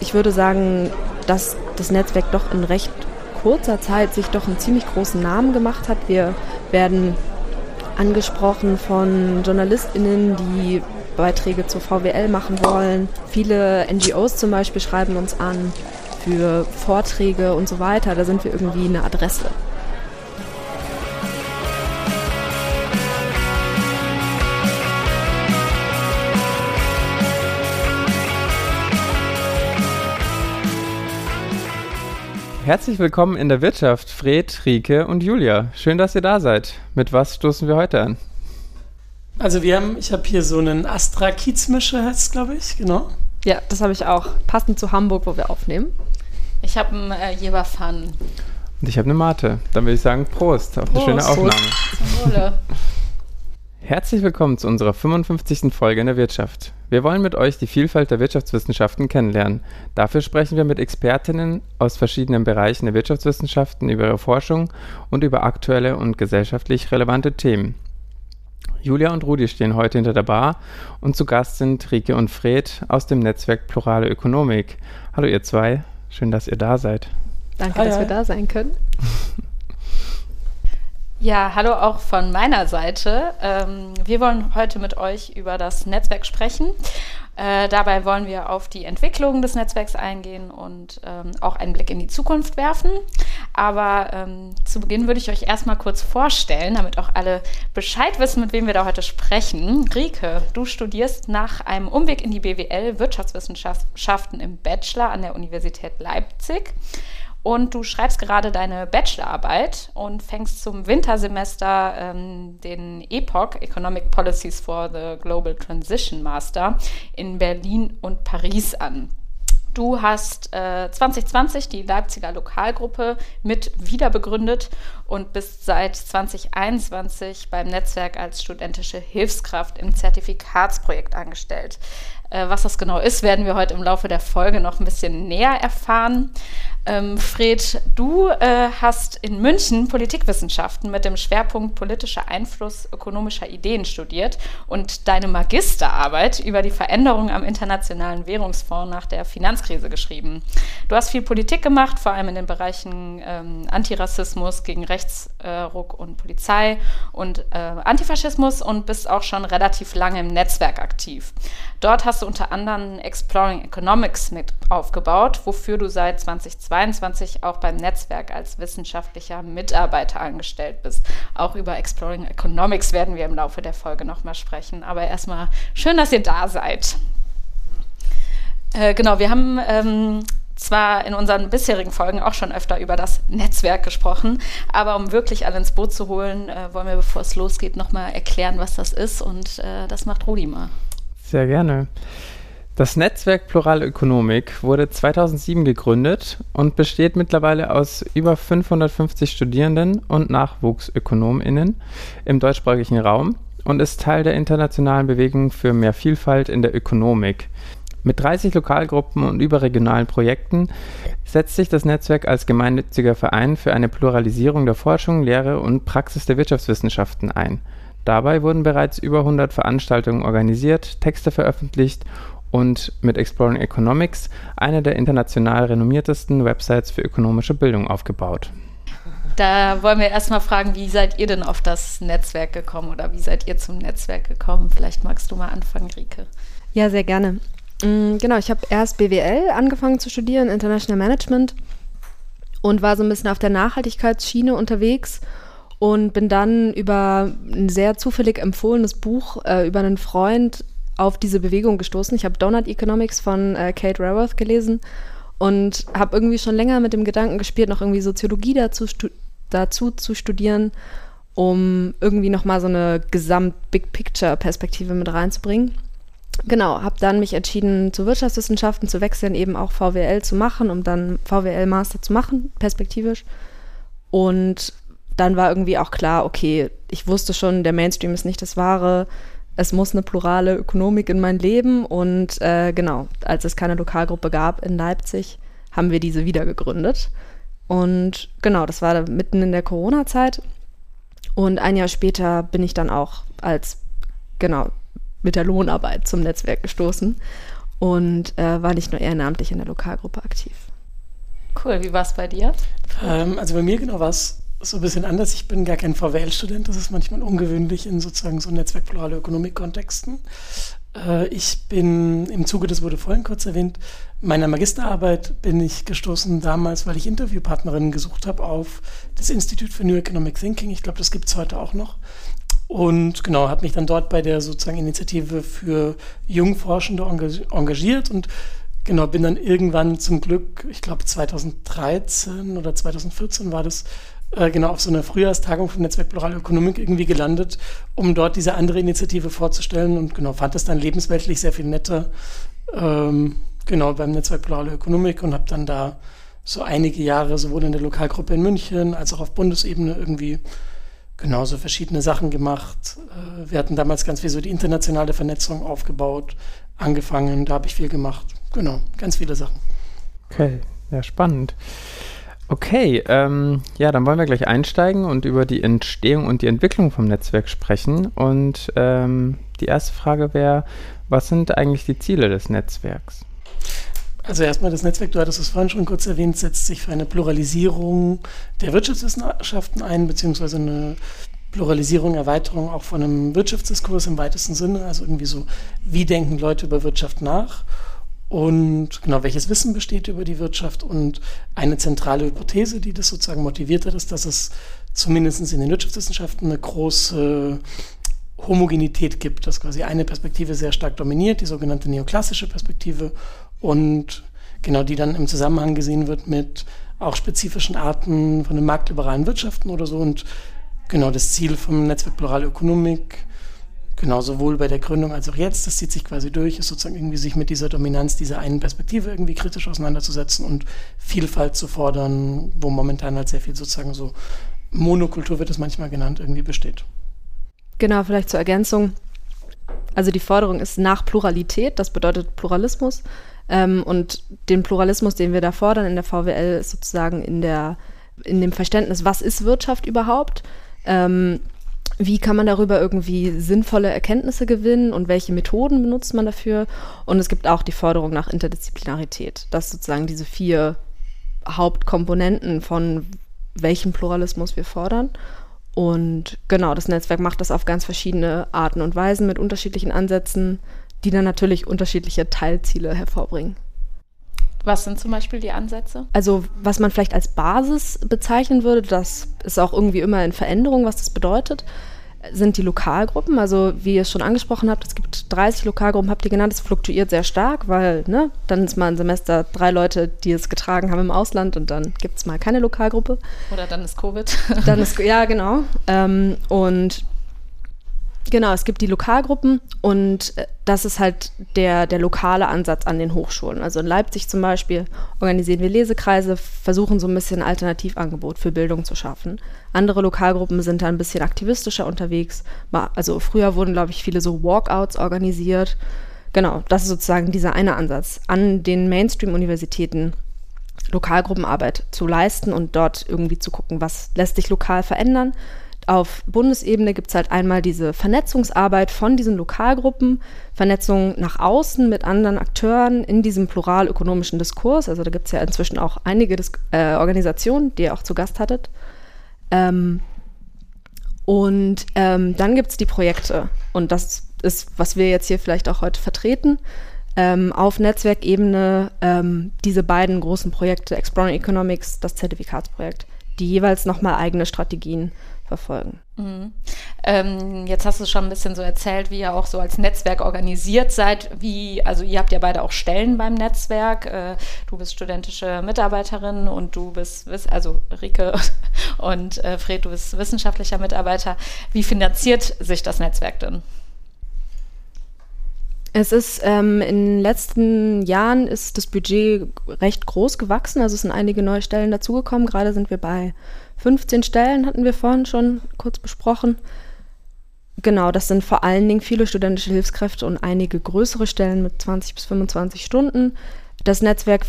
ich würde sagen, dass das Netzwerk doch in recht kurzer Zeit sich doch einen ziemlich großen Namen gemacht hat. Wir werden angesprochen von JournalistInnen, die Beiträge zur VWL machen wollen. Viele NGOs zum Beispiel schreiben uns an für Vorträge und so weiter. Da sind wir irgendwie eine Adresse. Herzlich willkommen in der Wirtschaft, Fred, Rike und Julia. Schön, dass ihr da seid. Mit was stoßen wir heute an? Also wir haben, ich habe hier so einen Astra Kiezmischer, heißt es, glaube ich, genau. Ja, das habe ich auch. Passend zu Hamburg, wo wir aufnehmen. Ich habe einen äh, Jeberfan. Und ich habe eine Mate. Dann würde ich sagen, Prost auf Prost. eine schöne Aufnahme. Zum Wohle. Herzlich willkommen zu unserer 55. Folge in der Wirtschaft. Wir wollen mit euch die Vielfalt der Wirtschaftswissenschaften kennenlernen. Dafür sprechen wir mit Expertinnen aus verschiedenen Bereichen der Wirtschaftswissenschaften über ihre Forschung und über aktuelle und gesellschaftlich relevante Themen. Julia und Rudi stehen heute hinter der Bar und zu Gast sind Rike und Fred aus dem Netzwerk Plurale Ökonomik. Hallo ihr zwei, schön, dass ihr da seid. Danke, hi, dass hi. wir da sein können. Ja, hallo auch von meiner Seite. Ähm, wir wollen heute mit euch über das Netzwerk sprechen. Äh, dabei wollen wir auf die Entwicklung des Netzwerks eingehen und ähm, auch einen Blick in die Zukunft werfen. Aber ähm, zu Beginn würde ich euch erstmal kurz vorstellen, damit auch alle Bescheid wissen, mit wem wir da heute sprechen. Rike, du studierst nach einem Umweg in die BWL Wirtschaftswissenschaften im Bachelor an der Universität Leipzig und du schreibst gerade deine Bachelorarbeit und fängst zum Wintersemester ähm, den EPOC, Economic Policies for the Global Transition Master, in Berlin und Paris an. Du hast äh, 2020 die Leipziger Lokalgruppe mit wiederbegründet und bist seit 2021 beim Netzwerk als studentische Hilfskraft im Zertifikatsprojekt angestellt. Äh, was das genau ist, werden wir heute im Laufe der Folge noch ein bisschen näher erfahren. Ähm, Fred, du äh, hast in München Politikwissenschaften mit dem Schwerpunkt politischer Einfluss ökonomischer Ideen studiert und deine Magisterarbeit über die Veränderungen am Internationalen Währungsfonds nach der Finanzkrise geschrieben. Du hast viel Politik gemacht, vor allem in den Bereichen ähm, Antirassismus gegen Rechtsruck und Polizei und äh, Antifaschismus und bist auch schon relativ lange im Netzwerk aktiv. Dort hast du unter anderem Exploring Economics mit aufgebaut, wofür du seit 2022 auch beim Netzwerk als wissenschaftlicher Mitarbeiter angestellt bist. Auch über Exploring Economics werden wir im Laufe der Folge nochmal sprechen. Aber erstmal schön, dass ihr da seid. Äh, genau, wir haben ähm, zwar in unseren bisherigen Folgen auch schon öfter über das Netzwerk gesprochen, aber um wirklich alle ins Boot zu holen, äh, wollen wir, bevor es losgeht, nochmal erklären, was das ist. Und äh, das macht Rudi mal. Sehr gerne. Das Netzwerk Plurale Ökonomik wurde 2007 gegründet und besteht mittlerweile aus über 550 Studierenden und NachwuchsökonomInnen im deutschsprachigen Raum und ist Teil der internationalen Bewegung für mehr Vielfalt in der Ökonomik. Mit 30 Lokalgruppen und überregionalen Projekten setzt sich das Netzwerk als gemeinnütziger Verein für eine Pluralisierung der Forschung, Lehre und Praxis der Wirtschaftswissenschaften ein. Dabei wurden bereits über 100 Veranstaltungen organisiert, Texte veröffentlicht und mit Exploring Economics eine der international renommiertesten Websites für ökonomische Bildung aufgebaut. Da wollen wir erstmal fragen, wie seid ihr denn auf das Netzwerk gekommen oder wie seid ihr zum Netzwerk gekommen? Vielleicht magst du mal anfangen, Rike. Ja, sehr gerne. Mm, genau, ich habe erst BWL angefangen zu studieren, International Management, und war so ein bisschen auf der Nachhaltigkeitsschiene unterwegs und bin dann über ein sehr zufällig empfohlenes Buch äh, über einen Freund auf diese Bewegung gestoßen. Ich habe Donut Economics von äh, Kate Raworth gelesen und habe irgendwie schon länger mit dem Gedanken gespielt, noch irgendwie Soziologie dazu, dazu zu studieren, um irgendwie nochmal so eine Gesamt-Big-Picture-Perspektive mit reinzubringen. Genau, habe dann mich entschieden, zu Wirtschaftswissenschaften zu wechseln, eben auch VWL zu machen, um dann VWL-Master zu machen, perspektivisch. Und dann war irgendwie auch klar, okay, ich wusste schon, der Mainstream ist nicht das Wahre. Es muss eine plurale Ökonomik in mein Leben. Und äh, genau, als es keine Lokalgruppe gab in Leipzig, haben wir diese wieder gegründet. Und genau, das war mitten in der Corona-Zeit. Und ein Jahr später bin ich dann auch als, genau, mit der Lohnarbeit zum Netzwerk gestoßen. und äh, war nicht nur ehrenamtlich in der Lokalgruppe aktiv. Cool, wie war es bei dir? Ähm, also bei mir genau war es so ein bisschen anders. Ich bin gar kein VWL-Student, das ist manchmal ungewöhnlich in sozusagen so netzwerkplurale Ökonomik-Kontexten. Äh, ich bin im Zuge, das wurde vorhin kurz erwähnt, meiner Magisterarbeit bin ich gestoßen damals, weil ich Interviewpartnerinnen gesucht habe auf das Institut für New Economic Thinking. Ich glaube, das gibt es heute auch noch. Und genau, habe mich dann dort bei der sozusagen Initiative für Jungforschende engagiert und genau, bin dann irgendwann zum Glück, ich glaube 2013 oder 2014 war das, äh, genau auf so einer Frühjahrstagung vom Netzwerk Plurale Ökonomik irgendwie gelandet, um dort diese andere Initiative vorzustellen und genau, fand das dann lebensweltlich sehr viel netter, ähm, genau, beim Netzwerk Plurale Ökonomik und habe dann da so einige Jahre sowohl in der Lokalgruppe in München als auch auf Bundesebene irgendwie genauso verschiedene Sachen gemacht. Äh, wir hatten damals ganz viel so die internationale Vernetzung aufgebaut, angefangen, da habe ich viel gemacht. Genau, ganz viele Sachen. Okay, ja, spannend. Okay, ähm, ja, dann wollen wir gleich einsteigen und über die Entstehung und die Entwicklung vom Netzwerk sprechen. Und ähm, die erste Frage wäre, was sind eigentlich die Ziele des Netzwerks? Also erstmal das Netzwerk, du hattest es vorhin schon kurz erwähnt, setzt sich für eine Pluralisierung der Wirtschaftswissenschaften ein, beziehungsweise eine Pluralisierung, Erweiterung auch von einem Wirtschaftsdiskurs im weitesten Sinne. Also irgendwie so, wie denken Leute über Wirtschaft nach? Und genau welches Wissen besteht über die Wirtschaft? Und eine zentrale Hypothese, die das sozusagen motiviert hat, ist, dass es zumindest in den Wirtschaftswissenschaften eine große Homogenität gibt, dass quasi eine Perspektive sehr stark dominiert, die sogenannte neoklassische Perspektive und genau die dann im Zusammenhang gesehen wird mit auch spezifischen Arten von den marktliberalen Wirtschaften oder so und genau das Ziel vom Netzwerk Plurale Ökonomik Genau, sowohl bei der Gründung als auch jetzt, das zieht sich quasi durch, ist sozusagen irgendwie sich mit dieser Dominanz dieser einen Perspektive irgendwie kritisch auseinanderzusetzen und Vielfalt zu fordern, wo momentan halt sehr viel sozusagen so Monokultur wird es manchmal genannt, irgendwie besteht. Genau, vielleicht zur Ergänzung. Also die Forderung ist nach Pluralität, das bedeutet Pluralismus. Ähm, und den Pluralismus, den wir da fordern in der VWL, ist sozusagen in, der, in dem Verständnis, was ist Wirtschaft überhaupt? Ähm, wie kann man darüber irgendwie sinnvolle Erkenntnisse gewinnen und welche Methoden benutzt man dafür. Und es gibt auch die Forderung nach Interdisziplinarität, dass sozusagen diese vier Hauptkomponenten von welchem Pluralismus wir fordern. Und genau, das Netzwerk macht das auf ganz verschiedene Arten und Weisen mit unterschiedlichen Ansätzen, die dann natürlich unterschiedliche Teilziele hervorbringen. Was sind zum Beispiel die Ansätze? Also was man vielleicht als Basis bezeichnen würde, das ist auch irgendwie immer in Veränderung, was das bedeutet, sind die Lokalgruppen. Also wie ihr es schon angesprochen habt, es gibt 30 Lokalgruppen, habt ihr genannt, es fluktuiert sehr stark, weil ne, dann ist mal ein Semester drei Leute, die es getragen haben im Ausland und dann gibt es mal keine Lokalgruppe. Oder dann ist Covid. Dann ist, ja, genau. Ähm, und Genau, es gibt die Lokalgruppen und äh, das ist halt der, der lokale Ansatz an den Hochschulen. Also in Leipzig zum Beispiel organisieren wir Lesekreise, versuchen so ein bisschen ein Alternativangebot für Bildung zu schaffen. Andere Lokalgruppen sind da ein bisschen aktivistischer unterwegs. Also früher wurden, glaube ich, viele so Walkouts organisiert. Genau, das ist sozusagen dieser eine Ansatz, an den Mainstream-Universitäten Lokalgruppenarbeit zu leisten und dort irgendwie zu gucken, was lässt sich lokal verändern auf Bundesebene gibt es halt einmal diese Vernetzungsarbeit von diesen Lokalgruppen, Vernetzung nach außen mit anderen Akteuren in diesem pluralökonomischen Diskurs. Also da gibt es ja inzwischen auch einige Dis äh, Organisationen, die ihr auch zu Gast hattet. Ähm, und ähm, dann gibt es die Projekte. Und das ist, was wir jetzt hier vielleicht auch heute vertreten. Ähm, auf Netzwerkebene ähm, diese beiden großen Projekte, Exploring Economics, das Zertifikatsprojekt, die jeweils nochmal eigene Strategien verfolgen. Mhm. Ähm, jetzt hast du schon ein bisschen so erzählt, wie ihr auch so als Netzwerk organisiert seid. Wie, also ihr habt ja beide auch Stellen beim Netzwerk. Äh, du bist studentische Mitarbeiterin und du bist, also Rike und äh, Fred, du bist wissenschaftlicher Mitarbeiter. Wie finanziert sich das Netzwerk denn? Es ist ähm, in den letzten Jahren ist das Budget recht groß gewachsen, also es sind einige neue Stellen dazugekommen. Gerade sind wir bei 15 Stellen hatten wir vorhin schon kurz besprochen. Genau, das sind vor allen Dingen viele studentische Hilfskräfte und einige größere Stellen mit 20 bis 25 Stunden. Das Netzwerk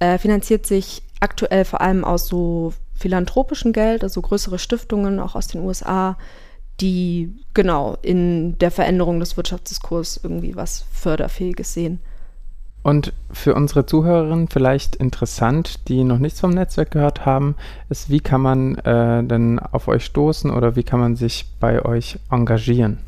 äh, finanziert sich aktuell vor allem aus so philanthropischem Geld, also größere Stiftungen auch aus den USA, die genau in der Veränderung des Wirtschaftsdiskurs irgendwie was Förderfähiges sehen. Und für unsere Zuhörerinnen vielleicht interessant, die noch nichts vom Netzwerk gehört haben, ist, wie kann man äh, denn auf euch stoßen oder wie kann man sich bei euch engagieren?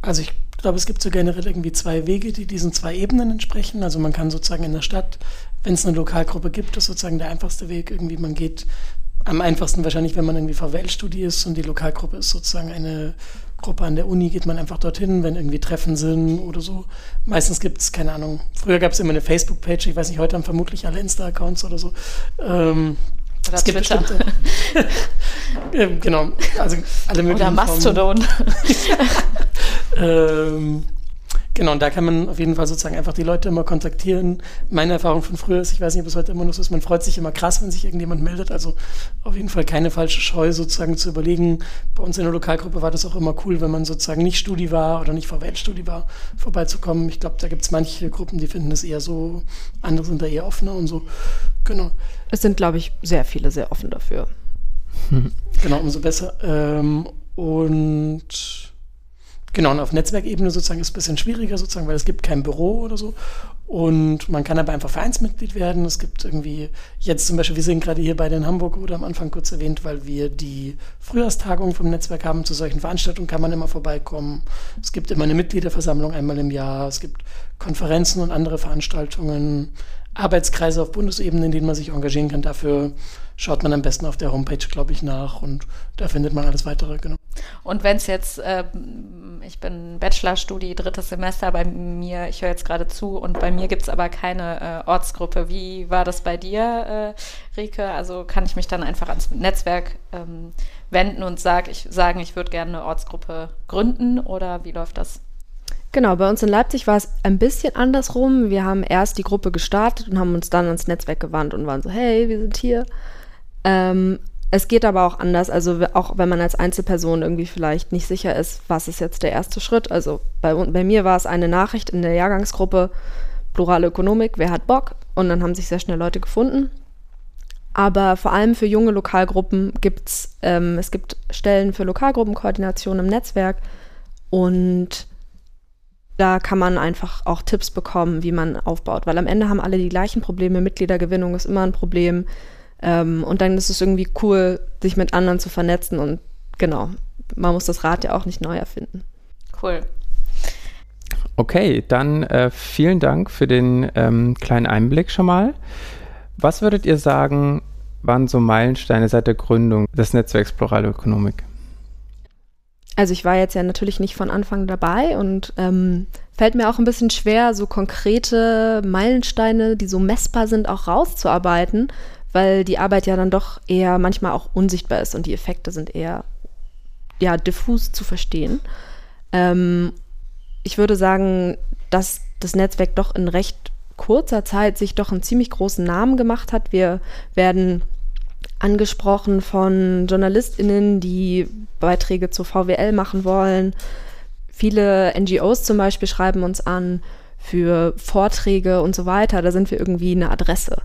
Also ich glaube, es gibt so generell irgendwie zwei Wege, die diesen zwei Ebenen entsprechen. Also man kann sozusagen in der Stadt, wenn es eine Lokalgruppe gibt, ist sozusagen der einfachste Weg. Irgendwie man geht am einfachsten wahrscheinlich, wenn man irgendwie VWL-Studie ist und die Lokalgruppe ist sozusagen eine Gruppe an der Uni, geht man einfach dorthin, wenn irgendwie Treffen sind oder so. Meistens gibt es, keine Ahnung, früher gab es immer eine Facebook-Page, ich weiß nicht, heute haben vermutlich alle Insta-Accounts oder so. Ähm, oder es gibt Twitter. bestimmte. genau, also alle möglichen. Oder Mastodon. ähm, Genau, und da kann man auf jeden Fall sozusagen einfach die Leute immer kontaktieren. Meine Erfahrung von früher ist, ich weiß nicht, ob es heute immer noch so ist, man freut sich immer krass, wenn sich irgendjemand meldet. Also auf jeden Fall keine falsche Scheu, sozusagen zu überlegen. Bei uns in der Lokalgruppe war das auch immer cool, wenn man sozusagen nicht Studi war oder nicht VWL-Studi war, vorbeizukommen. Ich glaube, da gibt es manche Gruppen, die finden das eher so, andere sind da eher offener und so. Genau. Es sind, glaube ich, sehr viele sehr offen dafür. genau, umso besser. Ähm, und Genau, und auf Netzwerkebene sozusagen ist es ein bisschen schwieriger sozusagen, weil es gibt kein Büro oder so. Und man kann aber einfach Vereinsmitglied werden. Es gibt irgendwie, jetzt zum Beispiel, wir sind gerade hier beide in Hamburg, wurde am Anfang kurz erwähnt, weil wir die Frühjahrstagung vom Netzwerk haben. Zu solchen Veranstaltungen kann man immer vorbeikommen. Es gibt immer eine Mitgliederversammlung einmal im Jahr. Es gibt Konferenzen und andere Veranstaltungen, Arbeitskreise auf Bundesebene, in denen man sich engagieren kann. Dafür schaut man am besten auf der Homepage, glaube ich, nach und da findet man alles weitere, genau. Und wenn es jetzt, äh, ich bin Bachelorstudie, drittes Semester bei mir, ich höre jetzt gerade zu und bei mir gibt es aber keine äh, Ortsgruppe. Wie war das bei dir, äh, Rike? Also kann ich mich dann einfach ans Netzwerk ähm, wenden und sag, ich, sagen, ich würde gerne eine Ortsgruppe gründen oder wie läuft das? Genau, bei uns in Leipzig war es ein bisschen andersrum. Wir haben erst die Gruppe gestartet und haben uns dann ans Netzwerk gewandt und waren so, hey, wir sind hier. Ähm, es geht aber auch anders, also auch wenn man als Einzelperson irgendwie vielleicht nicht sicher ist, was ist jetzt der erste Schritt. Also bei, bei mir war es eine Nachricht in der Jahrgangsgruppe Plurale Ökonomik, wer hat Bock? Und dann haben sich sehr schnell Leute gefunden. Aber vor allem für junge Lokalgruppen gibt es, ähm, es gibt Stellen für Lokalgruppenkoordination im Netzwerk und da kann man einfach auch Tipps bekommen, wie man aufbaut, weil am Ende haben alle die gleichen Probleme. Mitgliedergewinnung ist immer ein Problem. Ähm, und dann ist es irgendwie cool, sich mit anderen zu vernetzen und genau, man muss das Rad ja auch nicht neu erfinden. Cool. Okay, dann äh, vielen Dank für den ähm, kleinen Einblick schon mal. Was würdet ihr sagen, waren so Meilensteine seit der Gründung des Netzwerks Plurale Ökonomik? Also ich war jetzt ja natürlich nicht von Anfang dabei und ähm, fällt mir auch ein bisschen schwer, so konkrete Meilensteine, die so messbar sind, auch rauszuarbeiten, weil die Arbeit ja dann doch eher manchmal auch unsichtbar ist und die Effekte sind eher ja, diffus zu verstehen. Ähm, ich würde sagen, dass das Netzwerk doch in recht kurzer Zeit sich doch einen ziemlich großen Namen gemacht hat. Wir werden angesprochen von JournalistInnen, die Beiträge zur VWL machen wollen. Viele NGOs zum Beispiel schreiben uns an für Vorträge und so weiter. Da sind wir irgendwie eine Adresse.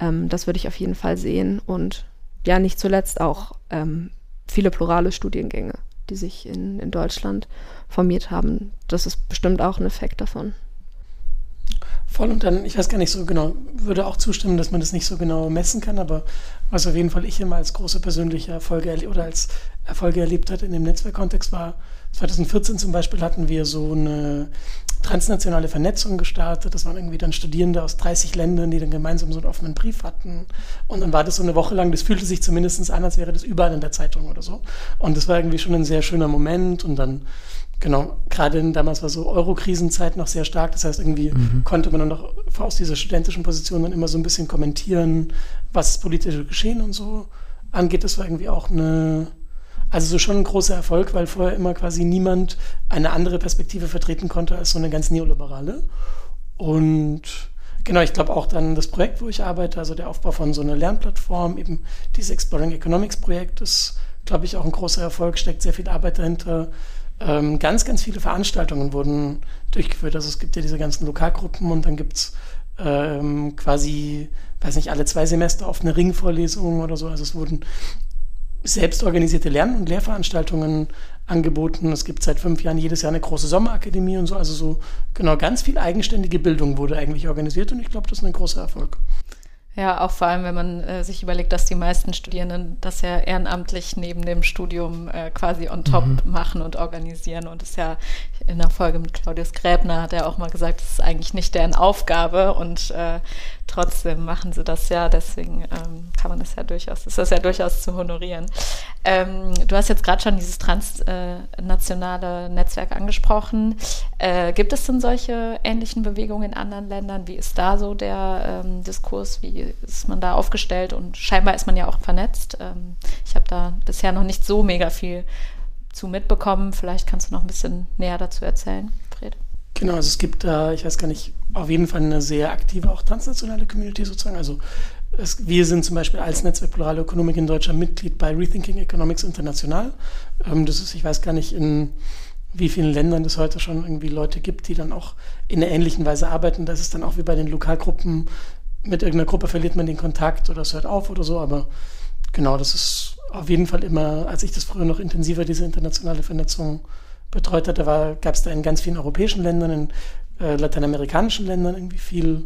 Ähm, das würde ich auf jeden Fall sehen. Und ja, nicht zuletzt auch ähm, viele plurale Studiengänge, die sich in, in Deutschland formiert haben. Das ist bestimmt auch ein Effekt davon. Voll und dann, ich weiß gar nicht so genau, würde auch zustimmen, dass man das nicht so genau messen kann, aber was auf jeden Fall ich immer als große persönliche Erfolge oder als Erfolge erlebt hat in dem Netzwerkkontext war, 2014 zum Beispiel hatten wir so eine transnationale Vernetzung gestartet. Das waren irgendwie dann Studierende aus 30 Ländern, die dann gemeinsam so einen offenen Brief hatten. Und dann war das so eine Woche lang, das fühlte sich zumindest an, als wäre das überall in der Zeitung oder so. Und das war irgendwie schon ein sehr schöner Moment. Und dann, genau, gerade damals war so Euro-Krisenzeit noch sehr stark. Das heißt, irgendwie mhm. konnte man dann noch aus dieser studentischen Position dann immer so ein bisschen kommentieren, was das politische Geschehen und so angeht. Das war irgendwie auch eine also so schon ein großer Erfolg, weil vorher immer quasi niemand eine andere Perspektive vertreten konnte als so eine ganz neoliberale. Und genau, ich glaube auch dann das Projekt, wo ich arbeite, also der Aufbau von so einer Lernplattform, eben dieses Exploring Economics Projekt, ist, glaube ich, auch ein großer Erfolg, steckt sehr viel Arbeit dahinter. Ähm, ganz, ganz viele Veranstaltungen wurden durchgeführt. Also es gibt ja diese ganzen Lokalgruppen und dann gibt es ähm, quasi, weiß nicht, alle zwei Semester auf eine Ringvorlesung oder so. Also es wurden selbstorganisierte Lern- und Lehrveranstaltungen angeboten. Es gibt seit fünf Jahren jedes Jahr eine große Sommerakademie und so. Also so genau ganz viel eigenständige Bildung wurde eigentlich organisiert und ich glaube, das ist ein großer Erfolg. Ja, auch vor allem, wenn man äh, sich überlegt, dass die meisten Studierenden das ja ehrenamtlich neben dem Studium äh, quasi on top mhm. machen und organisieren. Und ist ja in der Folge mit Claudius Gräbner hat er auch mal gesagt, das ist eigentlich nicht deren Aufgabe und äh, trotzdem machen sie das ja. Deswegen ähm, kann man das ja durchaus, ist das ja durchaus zu honorieren. Ähm, du hast jetzt gerade schon dieses transnationale Netzwerk angesprochen. Äh, gibt es denn solche ähnlichen Bewegungen in anderen Ländern? Wie ist da so der ähm, Diskurs? Wie ist man da aufgestellt? Und scheinbar ist man ja auch vernetzt. Ähm, ich habe da bisher noch nicht so mega viel zu mitbekommen. Vielleicht kannst du noch ein bisschen näher dazu erzählen, Fred. Genau, also es gibt da, ich weiß gar nicht, auf jeden Fall eine sehr aktive, auch transnationale Community sozusagen. Also es, wir sind zum Beispiel als Netzwerk Plurale Ökonomik in Deutschland Mitglied bei Rethinking Economics International. Ähm, das ist, ich weiß gar nicht, in wie vielen Ländern es heute schon irgendwie Leute gibt, die dann auch in einer ähnlichen Weise arbeiten. Das ist dann auch wie bei den Lokalgruppen. Mit irgendeiner Gruppe verliert man den Kontakt oder es hört auf oder so, aber genau, das ist auf jeden Fall immer, als ich das früher noch intensiver, diese internationale Vernetzung betreut hatte, gab es da in ganz vielen europäischen Ländern, in äh, lateinamerikanischen Ländern irgendwie viel.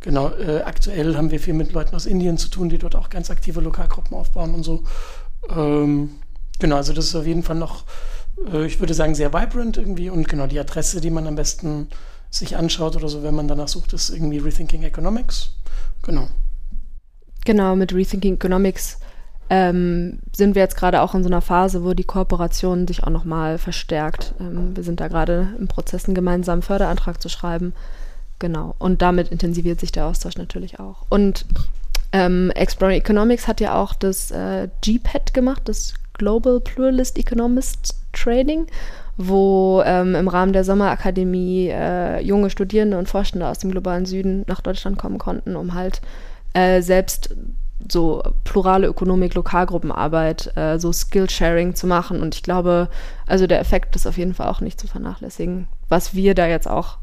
Genau, äh, aktuell haben wir viel mit Leuten aus Indien zu tun, die dort auch ganz aktive Lokalgruppen aufbauen und so. Ähm, genau, also das ist auf jeden Fall noch, äh, ich würde sagen, sehr vibrant irgendwie und genau die Adresse, die man am besten sich anschaut oder so, wenn man danach sucht, ist irgendwie Rethinking Economics. Genau. Genau, mit Rethinking Economics ähm, sind wir jetzt gerade auch in so einer Phase, wo die Kooperation sich auch nochmal verstärkt. Ähm, wir sind da gerade im Prozess, einen gemeinsamen Förderantrag zu schreiben. Genau. Und damit intensiviert sich der Austausch natürlich auch. Und ähm, Exploring Economics hat ja auch das äh, GPET gemacht, das Global Pluralist Economist Training, wo ähm, im Rahmen der Sommerakademie äh, junge Studierende und Forschende aus dem globalen Süden nach Deutschland kommen konnten, um halt äh, selbst so plurale Ökonomik, Lokalgruppenarbeit, äh, so Skillsharing zu machen. Und ich glaube, also der Effekt ist auf jeden Fall auch nicht zu vernachlässigen, was wir da jetzt auch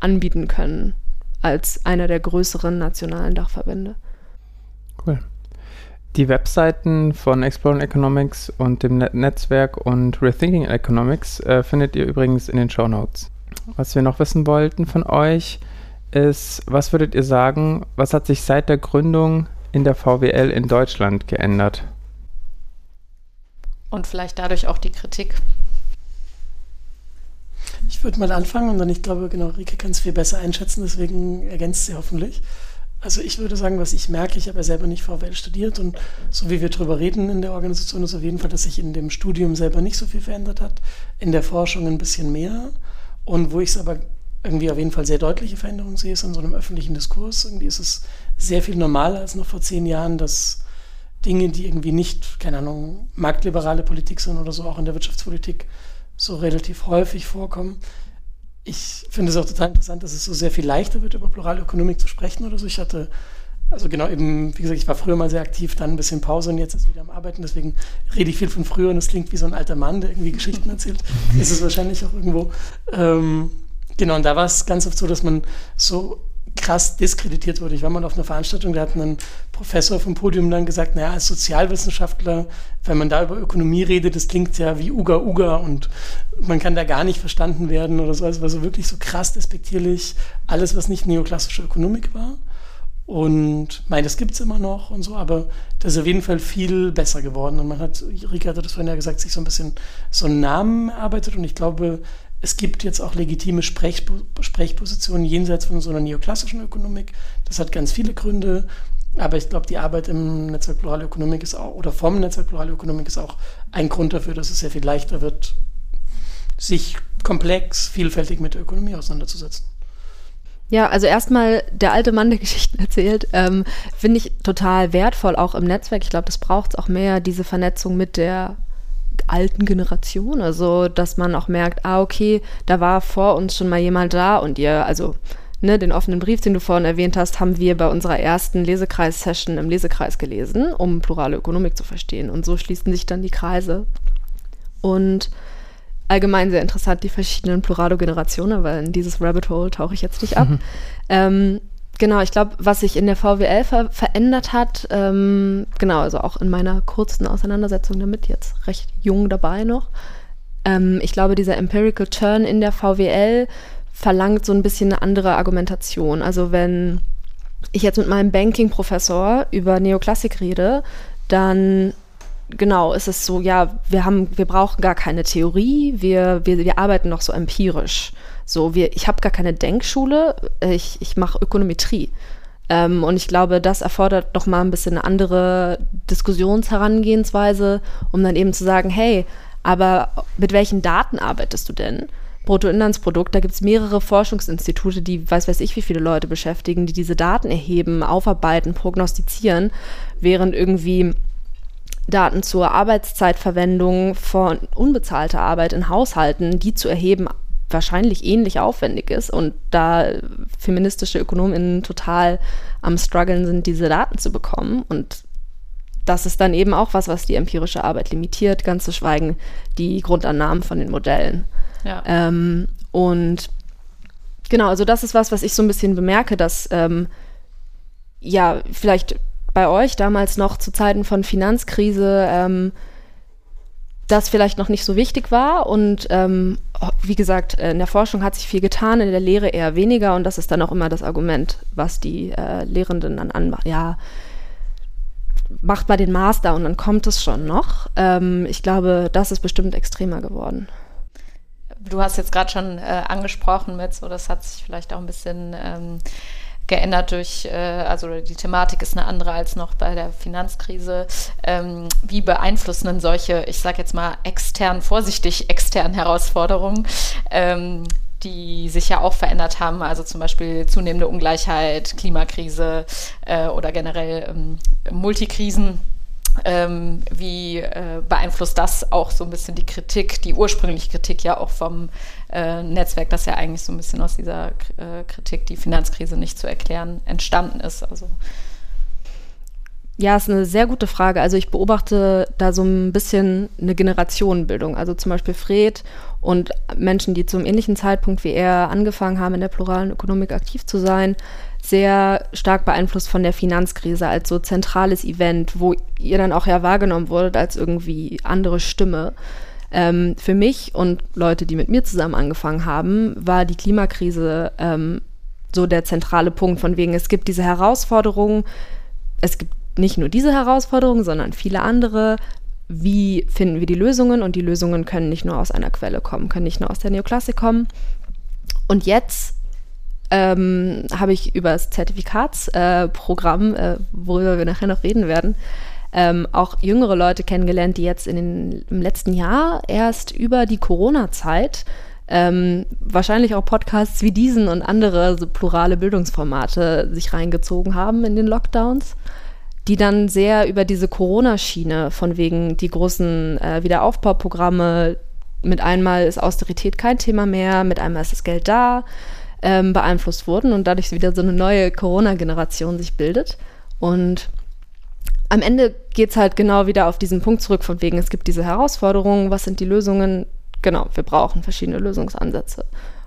anbieten können als einer der größeren nationalen Dachverbände. Cool. Die Webseiten von Exploring Economics und dem Net Netzwerk und Rethinking Economics äh, findet ihr übrigens in den Show Notes. Was wir noch wissen wollten von euch ist, was würdet ihr sagen, was hat sich seit der Gründung in der VWL in Deutschland geändert? Und vielleicht dadurch auch die Kritik. Ich würde mal anfangen und dann, ich glaube, genau, Rike kann es viel besser einschätzen, deswegen ergänzt sie hoffentlich. Also ich würde sagen, was ich merke, ich habe ja selber nicht VWL studiert und so wie wir darüber reden in der Organisation, ist auf jeden Fall, dass sich in dem Studium selber nicht so viel verändert hat, in der Forschung ein bisschen mehr. Und wo ich es aber irgendwie auf jeden Fall sehr deutliche Veränderungen sehe, ist in so einem öffentlichen Diskurs. Irgendwie ist es sehr viel normaler als noch vor zehn Jahren, dass Dinge, die irgendwie nicht, keine Ahnung, marktliberale Politik sind oder so, auch in der Wirtschaftspolitik so relativ häufig vorkommen. Ich finde es auch total interessant, dass es so sehr viel leichter wird, über plurale Ökonomik zu sprechen oder so. Ich hatte, also genau eben, wie gesagt, ich war früher mal sehr aktiv, dann ein bisschen Pause und jetzt ist wieder am Arbeiten. Deswegen rede ich viel von früher und es klingt wie so ein alter Mann, der irgendwie Geschichten erzählt. ist es wahrscheinlich auch irgendwo. Ähm, genau, und da war es ganz oft so, dass man so krass diskreditiert wurde. Ich war mal auf einer Veranstaltung, da hat ein Professor vom Podium dann gesagt, naja, als Sozialwissenschaftler, wenn man da über Ökonomie redet, das klingt ja wie Uga Uga und man kann da gar nicht verstanden werden oder so. Also war so wirklich so krass despektierlich alles, was nicht neoklassische Ökonomik war. Und mein, das gibt es immer noch und so, aber das ist auf jeden Fall viel besser geworden. Und man hat, Rika hatte das vorhin ja gesagt, sich so ein bisschen so einen Namen erarbeitet und ich glaube, es gibt jetzt auch legitime Sprech Sprechpositionen jenseits von so einer neoklassischen Ökonomik. Das hat ganz viele Gründe. Aber ich glaube, die Arbeit im Netzwerk Plurale Ökonomik ist auch, oder vom Netzwerk Plurale Ökonomik ist auch ein Grund dafür, dass es sehr viel leichter wird, sich komplex, vielfältig mit der Ökonomie auseinanderzusetzen. Ja, also erstmal der alte Mann, der Geschichten erzählt, ähm, finde ich total wertvoll, auch im Netzwerk. Ich glaube, das braucht es auch mehr, diese Vernetzung mit der alten Generation. Also, dass man auch merkt, ah, okay, da war vor uns schon mal jemand da und ihr, also ne, den offenen Brief, den du vorhin erwähnt hast, haben wir bei unserer ersten Lesekreis-Session im Lesekreis gelesen, um plurale Ökonomik zu verstehen. Und so schließen sich dann die Kreise. Und allgemein sehr interessant, die verschiedenen Pluralo-Generationen, weil in dieses Rabbit Hole tauche ich jetzt nicht ab. Mhm. Ähm, genau, ich glaube, was sich in der VWL ver verändert hat, ähm, genau, also auch in meiner kurzen Auseinandersetzung damit, jetzt recht jung dabei noch, ähm, ich glaube, dieser Empirical Turn in der VWL verlangt so ein bisschen eine andere Argumentation. Also wenn ich jetzt mit meinem Banking-Professor über Neoklassik rede, dann genau ist es so, ja, wir haben, wir brauchen gar keine Theorie, wir, wir, wir arbeiten noch so empirisch. So, wir, ich habe gar keine Denkschule, ich, ich mache Ökonometrie. Ähm, und ich glaube, das erfordert doch mal ein bisschen eine andere Diskussionsherangehensweise, um dann eben zu sagen, hey, aber mit welchen Daten arbeitest du denn? Bruttoinlandsprodukt, da gibt es mehrere Forschungsinstitute, die weiß weiß ich wie viele Leute beschäftigen, die diese Daten erheben, aufarbeiten, prognostizieren, während irgendwie Daten zur Arbeitszeitverwendung von unbezahlter Arbeit in Haushalten, die zu erheben, wahrscheinlich ähnlich aufwendig ist und da feministische Ökonominnen total am struggeln sind, diese Daten zu bekommen und das ist dann eben auch was, was die empirische Arbeit limitiert, ganz zu schweigen die Grundannahmen von den Modellen. Ja. Ähm, und genau, also das ist was, was ich so ein bisschen bemerke, dass ähm, ja vielleicht bei euch damals noch zu Zeiten von Finanzkrise ähm, das vielleicht noch nicht so wichtig war. Und ähm, wie gesagt, in der Forschung hat sich viel getan, in der Lehre eher weniger. Und das ist dann auch immer das Argument, was die äh, Lehrenden dann anmachen. Ja, macht mal den Master und dann kommt es schon noch. Ähm, ich glaube, das ist bestimmt extremer geworden. Du hast jetzt gerade schon äh, angesprochen mit, so das hat sich vielleicht auch ein bisschen ähm, geändert durch, äh, also die Thematik ist eine andere als noch bei der Finanzkrise. Ähm, wie beeinflussen denn solche, ich sage jetzt mal extern, vorsichtig externen Herausforderungen, ähm, die sich ja auch verändert haben, also zum Beispiel zunehmende Ungleichheit, Klimakrise äh, oder generell ähm, Multikrisen? Ähm, wie äh, beeinflusst das auch so ein bisschen die Kritik, die ursprüngliche Kritik ja auch vom äh, Netzwerk, das ja eigentlich so ein bisschen aus dieser äh, Kritik, die Finanzkrise nicht zu erklären, entstanden ist? Also ja, ist eine sehr gute Frage. Also ich beobachte da so ein bisschen eine Generationenbildung. Also zum Beispiel Fred und Menschen, die zum ähnlichen Zeitpunkt wie er angefangen haben, in der pluralen Ökonomik aktiv zu sein, sehr stark beeinflusst von der Finanzkrise als so zentrales Event, wo ihr dann auch ja wahrgenommen wurdet als irgendwie andere Stimme. Ähm, für mich und Leute, die mit mir zusammen angefangen haben, war die Klimakrise ähm, so der zentrale Punkt, von wegen, es gibt diese Herausforderungen, es gibt nicht nur diese Herausforderungen, sondern viele andere. Wie finden wir die Lösungen? Und die Lösungen können nicht nur aus einer Quelle kommen, können nicht nur aus der Neoklassik kommen. Und jetzt ähm, habe ich über das Zertifikatsprogramm, äh, äh, worüber wir nachher noch reden werden, ähm, auch jüngere Leute kennengelernt, die jetzt in den, im letzten Jahr erst über die Corona-Zeit ähm, wahrscheinlich auch Podcasts wie diesen und andere so plurale Bildungsformate sich reingezogen haben in den Lockdowns, die dann sehr über diese Corona-Schiene von wegen die großen äh, Wiederaufbauprogramme, mit einmal ist Austerität kein Thema mehr, mit einmal ist das Geld da, ähm, beeinflusst wurden und dadurch wieder so eine neue Corona-Generation sich bildet. Und am Ende geht es halt genau wieder auf diesen Punkt zurück, von wegen, es gibt diese Herausforderungen, was sind die Lösungen? Genau, wir brauchen verschiedene Lösungsansätze.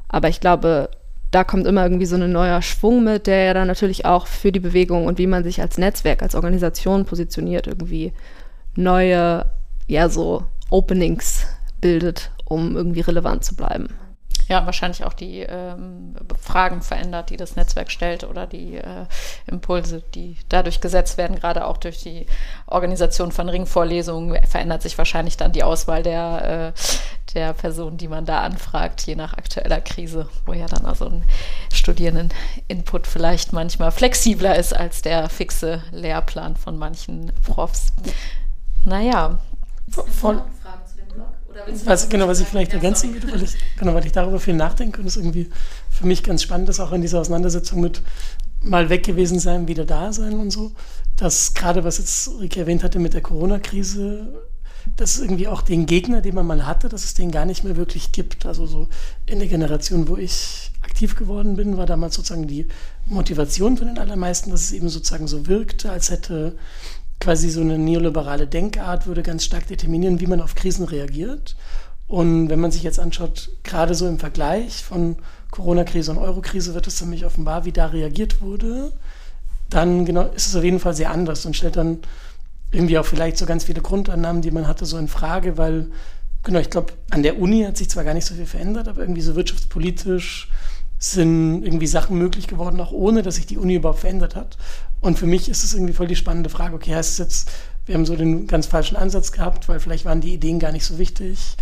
Aber ich glaube, da kommt immer irgendwie so ein neuer Schwung mit, der ja dann natürlich auch für die Bewegung und wie man sich als Netzwerk, als Organisation positioniert, irgendwie neue, ja, so Openings bildet, um irgendwie relevant zu bleiben ja, wahrscheinlich auch die ähm, Fragen verändert, die das Netzwerk stellt oder die äh, Impulse, die dadurch gesetzt werden, gerade auch durch die Organisation von Ringvorlesungen, verändert sich wahrscheinlich dann die Auswahl der, äh, der Personen, die man da anfragt, je nach aktueller Krise, wo ja dann also ein Studierenden-Input vielleicht manchmal flexibler ist als der fixe Lehrplan von manchen Profs. Naja. Von, was, genau, was ich vielleicht ergänzen würde, weil ich, genau, weil ich darüber viel nachdenke und es irgendwie für mich ganz spannend ist, auch in dieser Auseinandersetzung mit mal weg gewesen sein, wieder da sein und so, dass gerade was jetzt Ricky erwähnt hatte mit der Corona-Krise, dass es irgendwie auch den Gegner, den man mal hatte, dass es den gar nicht mehr wirklich gibt. Also so in der Generation, wo ich aktiv geworden bin, war damals sozusagen die Motivation von den allermeisten, dass es eben sozusagen so wirkte, als hätte quasi so eine neoliberale Denkart würde ganz stark determinieren, wie man auf Krisen reagiert. Und wenn man sich jetzt anschaut, gerade so im Vergleich von Corona-Krise und Euro-Krise wird es ziemlich offenbar, wie da reagiert wurde, dann genau ist es auf jeden Fall sehr anders und stellt dann irgendwie auch vielleicht so ganz viele Grundannahmen, die man hatte, so in Frage, weil, genau, ich glaube, an der Uni hat sich zwar gar nicht so viel verändert, aber irgendwie so wirtschaftspolitisch sind irgendwie Sachen möglich geworden, auch ohne, dass sich die Uni überhaupt verändert hat. Und für mich ist es irgendwie voll die spannende Frage, okay, heißt es jetzt, wir haben so den ganz falschen Ansatz gehabt, weil vielleicht waren die Ideen gar nicht so wichtig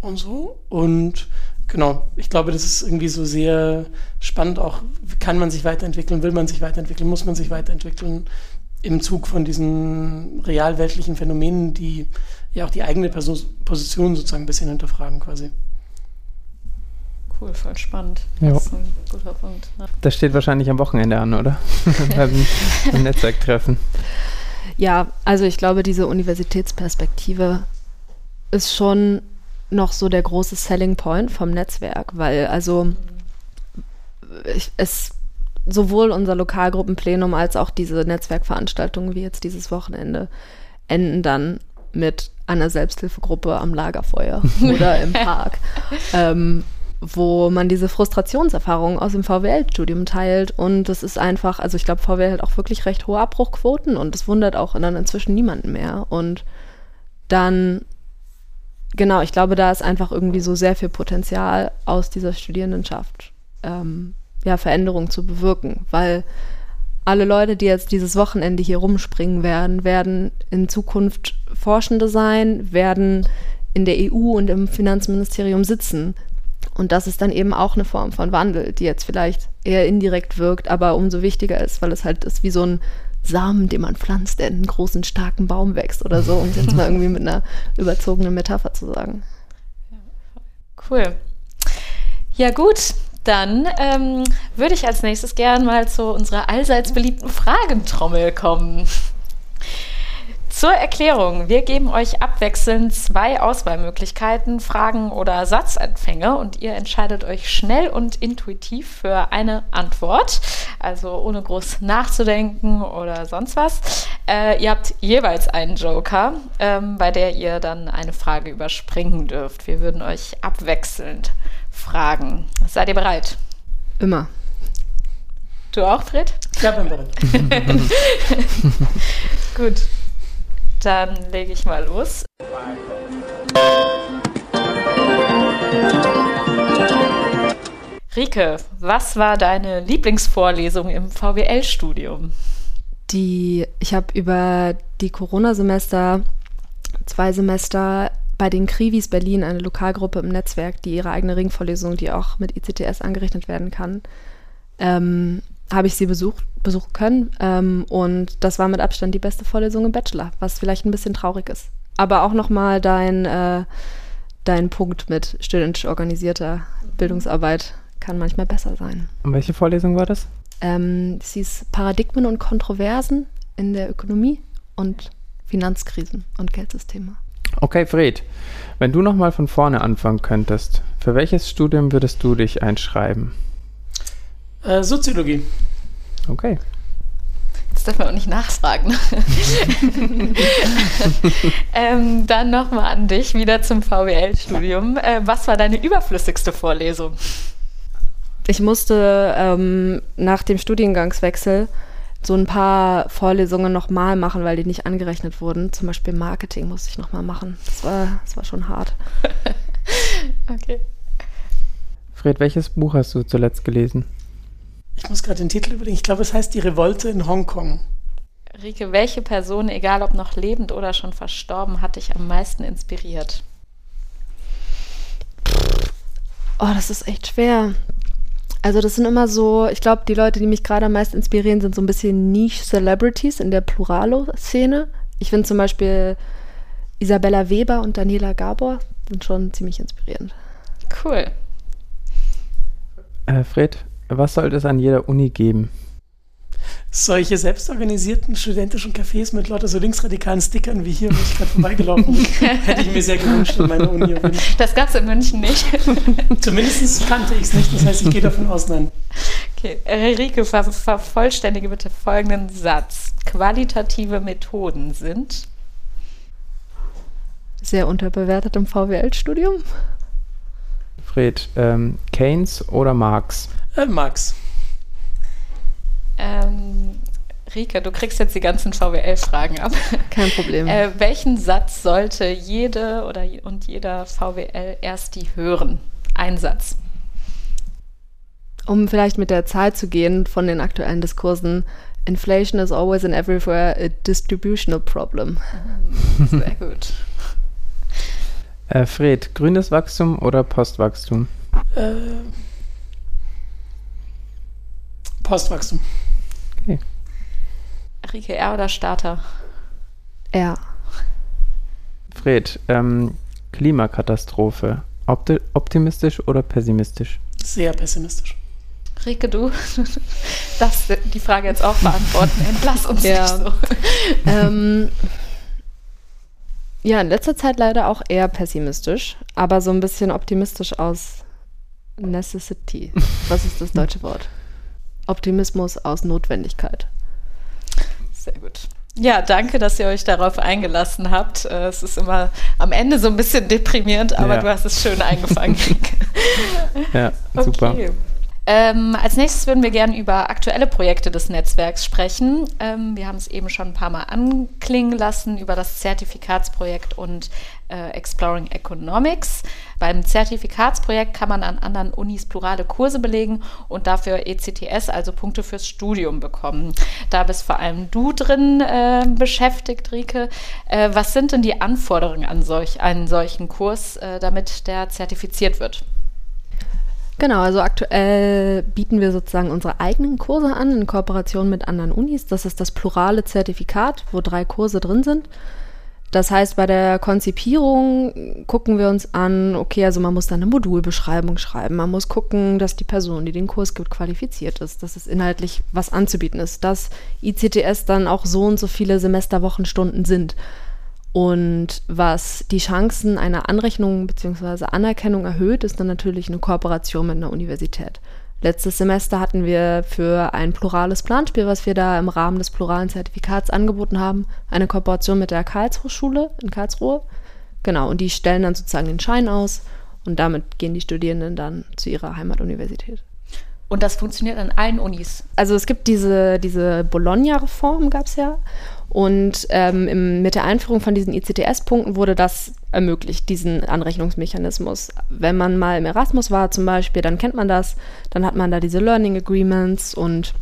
und so. Und genau, ich glaube, das ist irgendwie so sehr spannend auch, kann man sich weiterentwickeln, will man sich weiterentwickeln, muss man sich weiterentwickeln im Zug von diesen realweltlichen Phänomenen, die ja auch die eigene Position sozusagen ein bisschen hinterfragen quasi. Cool, voll spannend. Ja. Das ist ein guter Punkt. Ja. Das steht wahrscheinlich am Wochenende an, oder? beim, beim Netzwerktreffen. Ja, also ich glaube, diese Universitätsperspektive ist schon noch so der große Selling Point vom Netzwerk, weil also ich, es sowohl unser Lokalgruppenplenum als auch diese Netzwerkveranstaltungen wie jetzt dieses Wochenende enden dann mit einer Selbsthilfegruppe am Lagerfeuer oder im Park, ähm, wo man diese Frustrationserfahrungen aus dem VWL-Studium teilt. Und es ist einfach, also ich glaube, VWL hat auch wirklich recht hohe Abbruchquoten und es wundert auch dann inzwischen niemanden mehr. Und dann genau, ich glaube, da ist einfach irgendwie so sehr viel Potenzial aus dieser Studierendenschaft, ähm, ja, Veränderung zu bewirken, weil alle Leute, die jetzt dieses Wochenende hier rumspringen werden, werden in Zukunft Forschende sein, werden in der EU und im Finanzministerium sitzen. Und das ist dann eben auch eine Form von Wandel, die jetzt vielleicht eher indirekt wirkt, aber umso wichtiger ist, weil es halt ist wie so ein Samen, den man pflanzt, der in einen großen, starken Baum wächst oder so, um es jetzt mal irgendwie mit einer überzogenen Metapher zu sagen. Cool. Ja, gut. Dann ähm, würde ich als nächstes gern mal zu unserer allseits beliebten Fragentrommel kommen. Zur Erklärung, wir geben euch abwechselnd zwei Auswahlmöglichkeiten, Fragen oder Satzanfänge und ihr entscheidet euch schnell und intuitiv für eine Antwort, also ohne groß nachzudenken oder sonst was. Äh, ihr habt jeweils einen Joker, ähm, bei der ihr dann eine Frage überspringen dürft. Wir würden euch abwechselnd fragen. Seid ihr bereit? Immer. Du auch, Fred? Ja, bin bereit. Gut. Dann lege ich mal los. Rike, was war deine Lieblingsvorlesung im VWL-Studium? Die, ich habe über die Corona-Semester, zwei Semester bei den Krivis Berlin, eine Lokalgruppe im Netzwerk, die ihre eigene Ringvorlesung, die auch mit ICTS angerechnet werden kann, ähm, habe ich sie besucht, besuchen können. Ähm, und das war mit Abstand die beste Vorlesung im Bachelor, was vielleicht ein bisschen traurig ist. Aber auch nochmal dein, äh, dein Punkt mit studentisch organisierter Bildungsarbeit kann manchmal besser sein. Und welche Vorlesung war das? Ähm, es hieß Paradigmen und Kontroversen in der Ökonomie und Finanzkrisen und Geldsysteme. Okay, Fred, wenn du nochmal von vorne anfangen könntest, für welches Studium würdest du dich einschreiben? Äh, Soziologie. Okay. Jetzt darf man auch nicht nachfragen. ähm, dann nochmal an dich, wieder zum VWL-Studium. Äh, was war deine überflüssigste Vorlesung? Ich musste ähm, nach dem Studiengangswechsel so ein paar Vorlesungen nochmal machen, weil die nicht angerechnet wurden. Zum Beispiel Marketing musste ich nochmal machen. Das war, das war schon hart. okay. Fred, welches Buch hast du zuletzt gelesen? Ich muss gerade den Titel überlegen. Ich glaube, es heißt Die Revolte in Hongkong. Rike, welche Person, egal ob noch lebend oder schon verstorben, hat dich am meisten inspiriert? Oh, das ist echt schwer. Also das sind immer so, ich glaube, die Leute, die mich gerade am meisten inspirieren, sind so ein bisschen Niche-Celebrities in der Pluralo-Szene. Ich finde zum Beispiel Isabella Weber und Daniela Gabor sind schon ziemlich inspirierend. Cool. Äh, Fred, was sollte es an jeder Uni geben? Solche selbstorganisierten studentischen Cafés mit lauter so linksradikalen Stickern wie hier, wo ich gerade vorbeigelaufen bin, hätte ich mir sehr gewünscht in meiner Uni. Das gab es in München nicht. Zumindest kannte ich es nicht, das heißt, ich gehe davon aus, nein. Okay, Rike, ver vervollständige bitte folgenden Satz. Qualitative Methoden sind sehr unterbewertet im VWL-Studium. Fred, ähm, Keynes oder Marx? Äh, Marx. Ähm, Rike, du kriegst jetzt die ganzen VWL-Fragen ab. Kein Problem. Äh, welchen Satz sollte jede oder und jeder VWL erst die hören? Ein Satz. Um vielleicht mit der Zeit zu gehen von den aktuellen Diskursen, Inflation is always and everywhere a distributional problem. Sehr gut. Äh, Fred, grünes Wachstum oder Postwachstum? Äh, Postwachstum. Okay. Rike, R oder Starter? Ja. Fred, ähm, Klimakatastrophe. Opti optimistisch oder pessimistisch? Sehr pessimistisch. Rike, du darfst die Frage jetzt auch beantworten. Entlass uns Ja. nicht so. ähm, ja, in letzter Zeit leider auch eher pessimistisch, aber so ein bisschen optimistisch aus Necessity. Was ist das deutsche Wort? Optimismus aus Notwendigkeit. Sehr gut. Ja, danke, dass ihr euch darauf eingelassen habt. Äh, Es ist immer am Ende so ein bisschen deprimierend, aber Ja. du hast es schön eingefangen. Ja, super. Okay. Ähm, als nächstes würden wir gerne über aktuelle Projekte des Netzwerks sprechen. Ähm, wir haben es eben schon ein paar Mal anklingen lassen über das Zertifikatsprojekt und äh, Exploring Economics. Beim Zertifikatsprojekt kann man an anderen Unis plurale Kurse belegen und dafür ECTS, also Punkte fürs Studium, bekommen. Da bist vor allem du drin äh, beschäftigt, Rike. Äh, was sind denn die Anforderungen an solch einen solchen Kurs, äh, damit der zertifiziert wird? Genau, also aktuell bieten wir sozusagen unsere eigenen Kurse an in Kooperation mit anderen Unis. Das ist das plurale Zertifikat, wo drei Kurse drin sind. Das heißt, bei der Konzipierung gucken wir uns an, okay, also man muss da eine Modulbeschreibung schreiben, man muss gucken, dass die Person, die den Kurs gibt, qualifiziert ist, dass es inhaltlich was anzubieten ist, dass ICTS dann auch so und so viele Semesterwochenstunden sind. Und was die Chancen einer Anrechnung bzw. Anerkennung erhöht, ist dann natürlich eine Kooperation mit einer Universität. Letztes Semester hatten wir für ein plurales Planspiel, was wir da im Rahmen des pluralen Zertifikats angeboten haben, eine Kooperation mit der Karlsruhe-Schule in Karlsruhe. Genau, und die stellen dann sozusagen den Schein aus und damit gehen die Studierenden dann zu ihrer Heimatuniversität. Und das funktioniert an allen Unis. Also es gibt diese, diese Bologna-Reform, gab es ja. Und ähm, im, mit der Einführung von diesen ICTS-Punkten wurde das ermöglicht, diesen Anrechnungsmechanismus. Wenn man mal im Erasmus war zum Beispiel, dann kennt man das. Dann hat man da diese Learning Agreements und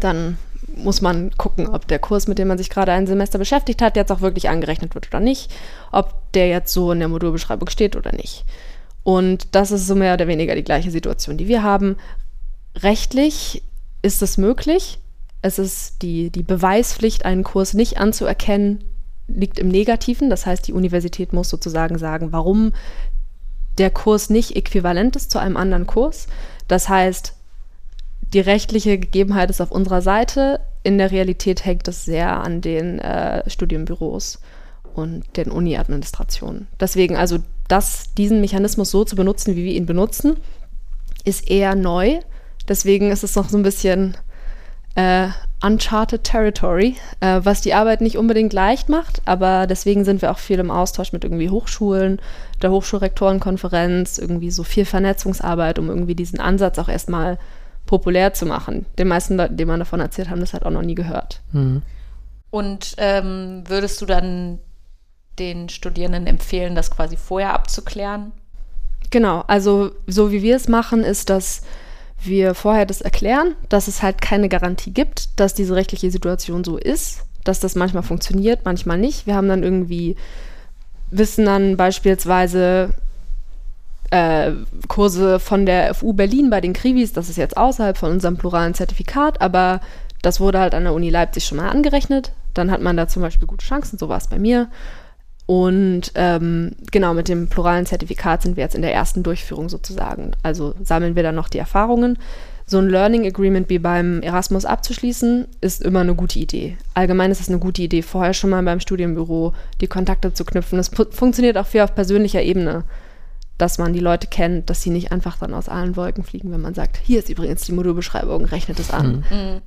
dann muss man gucken, ob der Kurs, mit dem man sich gerade ein Semester beschäftigt hat, jetzt auch wirklich angerechnet wird oder nicht. Ob der jetzt so in der Modulbeschreibung steht oder nicht. Und das ist so mehr oder weniger die gleiche Situation, die wir haben. Rechtlich ist es möglich. Es ist die, die Beweispflicht, einen Kurs nicht anzuerkennen, liegt im Negativen. Das heißt, die Universität muss sozusagen sagen, warum der Kurs nicht äquivalent ist zu einem anderen Kurs. Das heißt, die rechtliche Gegebenheit ist auf unserer Seite. In der Realität hängt es sehr an den äh, Studienbüros und den Uni-Administrationen. Deswegen also das, diesen Mechanismus so zu benutzen, wie wir ihn benutzen, ist eher neu. Deswegen ist es noch so ein bisschen äh, uncharted territory, äh, was die Arbeit nicht unbedingt leicht macht, aber deswegen sind wir auch viel im Austausch mit irgendwie Hochschulen, der Hochschulrektorenkonferenz, irgendwie so viel Vernetzungsarbeit, um irgendwie diesen Ansatz auch erstmal populär zu machen. Den meisten Leuten, denen man davon erzählt haben, das hat auch noch nie gehört. Mhm. Und ähm, würdest du dann den Studierenden empfehlen, das quasi vorher abzuklären? Genau, also so wie wir es machen, ist, dass wir vorher das erklären, dass es halt keine Garantie gibt, dass diese rechtliche Situation so ist, dass das manchmal funktioniert, manchmal nicht. Wir haben dann irgendwie, wissen dann beispielsweise äh, Kurse von der FU Berlin bei den Krivis, das ist jetzt außerhalb von unserem pluralen Zertifikat, aber das wurde halt an der Uni Leipzig schon mal angerechnet. Dann hat man da zum Beispiel gute Chancen, so war es bei mir. Und ähm, genau, mit dem pluralen Zertifikat sind wir jetzt in der ersten Durchführung sozusagen. Also sammeln wir dann noch die Erfahrungen. So ein Learning Agreement wie beim Erasmus abzuschließen, ist immer eine gute Idee. Allgemein ist es eine gute Idee, vorher schon mal beim Studienbüro die Kontakte zu knüpfen. Es funktioniert auch viel auf persönlicher Ebene, dass man die Leute kennt, dass sie nicht einfach dann aus allen Wolken fliegen, wenn man sagt, hier ist übrigens die Modulbeschreibung, rechnet es an. Mhm.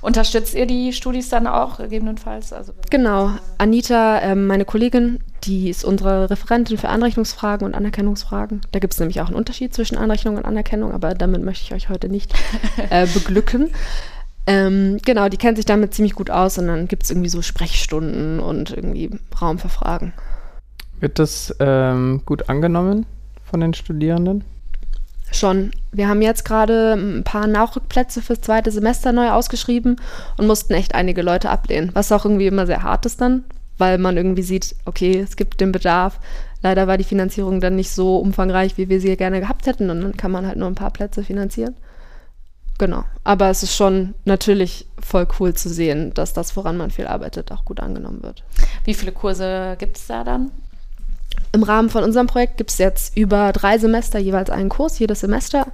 Unterstützt ihr die Studis dann auch gegebenenfalls? Also, genau. Anita, ähm, meine Kollegin, die ist unsere Referentin für Anrechnungsfragen und Anerkennungsfragen. Da gibt es nämlich auch einen Unterschied zwischen Anrechnung und Anerkennung, aber damit möchte ich euch heute nicht äh, beglücken. Ähm, genau, die kennt sich damit ziemlich gut aus und dann gibt es irgendwie so Sprechstunden und irgendwie Raum für Fragen. Wird das ähm, gut angenommen von den Studierenden? Schon. Wir haben jetzt gerade ein paar Nachrückplätze fürs zweite Semester neu ausgeschrieben und mussten echt einige Leute ablehnen, was auch irgendwie immer sehr hart ist dann, weil man irgendwie sieht, okay, es gibt den Bedarf. Leider war die Finanzierung dann nicht so umfangreich, wie wir sie gerne gehabt hätten und dann kann man halt nur ein paar Plätze finanzieren. Genau. Aber es ist schon natürlich voll cool zu sehen, dass das, woran man viel arbeitet, auch gut angenommen wird. Wie viele Kurse gibt es da dann? Im Rahmen von unserem Projekt gibt es jetzt über drei Semester jeweils einen Kurs, jedes Semester,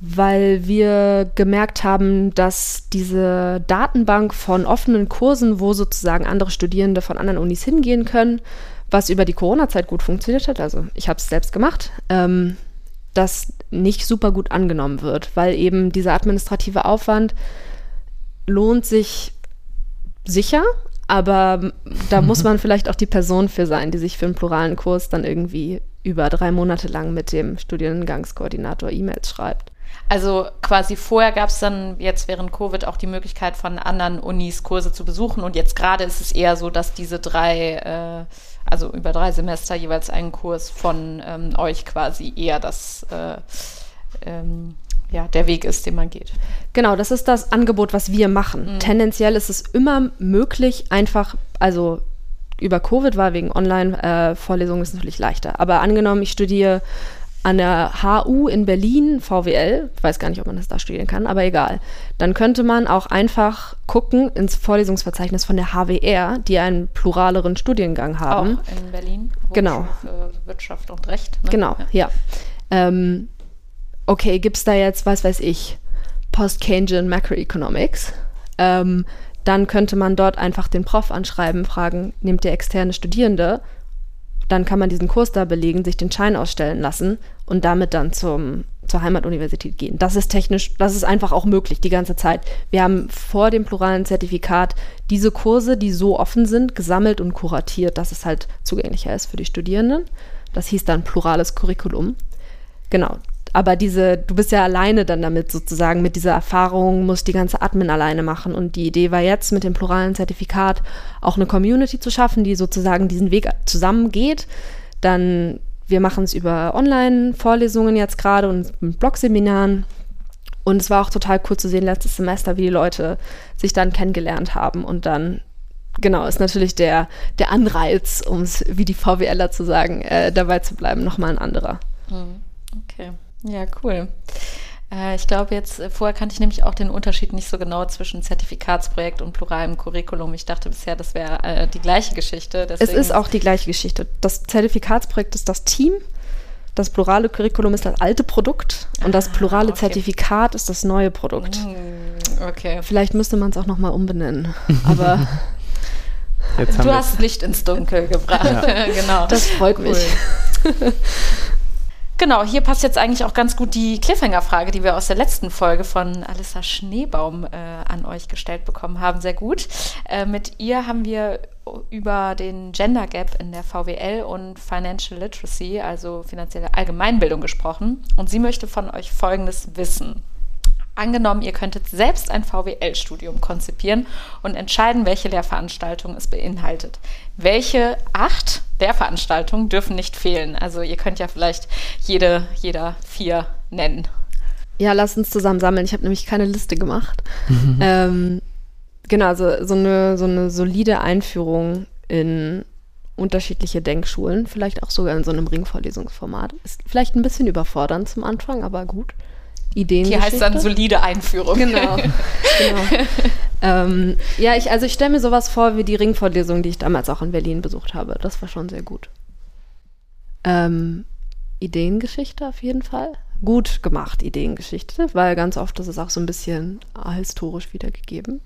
weil wir gemerkt haben, dass diese Datenbank von offenen Kursen, wo sozusagen andere Studierende von anderen Unis hingehen können, was über die Corona-Zeit gut funktioniert hat, also ich habe es selbst gemacht, ähm, das nicht super gut angenommen wird, weil eben dieser administrative Aufwand lohnt sich sicher, aber da muss man vielleicht auch die Person für sein, die sich für einen pluralen Kurs dann irgendwie über drei Monate lang mit dem Studiengangskoordinator E-Mails schreibt. Also quasi vorher gab es dann jetzt während Covid auch die Möglichkeit von anderen Unis Kurse zu besuchen und jetzt gerade ist es eher so, dass diese drei, äh, also über drei Semester jeweils einen Kurs von ähm, euch quasi eher das äh, ähm, ja, der Weg ist, den man geht. Genau, das ist das Angebot, was wir machen. Mhm. Tendenziell ist es immer möglich, einfach, also über Covid war wegen Online-Vorlesungen ist natürlich leichter. Aber angenommen, ich studiere an der HU in Berlin, VWL, ich weiß gar nicht, ob man das da studieren kann, aber egal. Dann könnte man auch einfach gucken ins Vorlesungsverzeichnis von der HWR, die einen pluraleren Studiengang haben. Auch in Berlin. Genau. Für Wirtschaft und Recht. Ne? Genau, ja. ja. Ähm, okay, gibt es da jetzt, was weiß ich, Post-Keynesian Macroeconomics, ähm, dann könnte man dort einfach den Prof anschreiben, fragen, nimmt der externe Studierende? Dann kann man diesen Kurs da belegen, sich den Schein ausstellen lassen und damit dann zum, zur Heimatuniversität gehen. Das ist technisch, das ist einfach auch möglich die ganze Zeit. Wir haben vor dem pluralen Zertifikat diese Kurse, die so offen sind, gesammelt und kuratiert, dass es halt zugänglicher ist für die Studierenden. Das hieß dann plurales Curriculum. Genau, aber diese, du bist ja alleine dann damit sozusagen, mit dieser Erfahrung, musst die ganze Admin alleine machen. Und die Idee war jetzt, mit dem pluralen Zertifikat auch eine Community zu schaffen, die sozusagen diesen Weg zusammengeht. Dann, wir machen es über Online-Vorlesungen jetzt gerade und Blogseminaren. Und es war auch total cool zu sehen letztes Semester, wie die Leute sich dann kennengelernt haben und dann genau, ist natürlich der, der Anreiz, um es wie die VWLer zu sagen, äh, dabei zu bleiben, nochmal ein anderer. Mhm. Okay. Ja, cool. Äh, ich glaube jetzt, äh, vorher kannte ich nämlich auch den Unterschied nicht so genau zwischen Zertifikatsprojekt und pluralem Curriculum. Ich dachte bisher, das wäre äh, die gleiche Geschichte. Deswegen es ist auch die gleiche Geschichte. Das Zertifikatsprojekt ist das Team, das plurale Curriculum ist das alte Produkt und das ah, plurale okay. Zertifikat ist das neue Produkt. Mm, okay. Vielleicht müsste man es auch nochmal umbenennen. Aber du hast Licht ins Dunkel gebracht. Ja. genau. Das freut cool. mich. Genau, hier passt jetzt eigentlich auch ganz gut die Cliffhanger-Frage, die wir aus der letzten Folge von Alissa Schneebaum äh, an euch gestellt bekommen haben. Sehr gut. Äh, mit ihr haben wir über den Gender Gap in der VWL und Financial Literacy, also finanzielle Allgemeinbildung, gesprochen. Und sie möchte von euch Folgendes wissen. Angenommen, ihr könntet selbst ein VWL-Studium konzipieren und entscheiden, welche Lehrveranstaltung es beinhaltet. Welche acht Lehrveranstaltungen dürfen nicht fehlen? Also ihr könnt ja vielleicht jede, jeder vier nennen. Ja, lass uns zusammen sammeln. Ich habe nämlich keine Liste gemacht. Mhm. Ähm, genau, also so eine, so eine solide Einführung in unterschiedliche Denkschulen, vielleicht auch sogar in so einem Ringvorlesungsformat. Ist vielleicht ein bisschen überfordernd zum Anfang, aber gut. Ideen. Hier heißt dann solide Einführung. Genau. genau. Ähm, ja, ich, also ich stelle mir sowas vor wie die Ringvorlesung, die ich damals auch in Berlin besucht habe. Das war schon sehr gut. Ähm, Ideengeschichte auf jeden Fall. Gut gemacht, Ideengeschichte, weil ganz oft ist es auch so ein bisschen historisch wiedergegeben.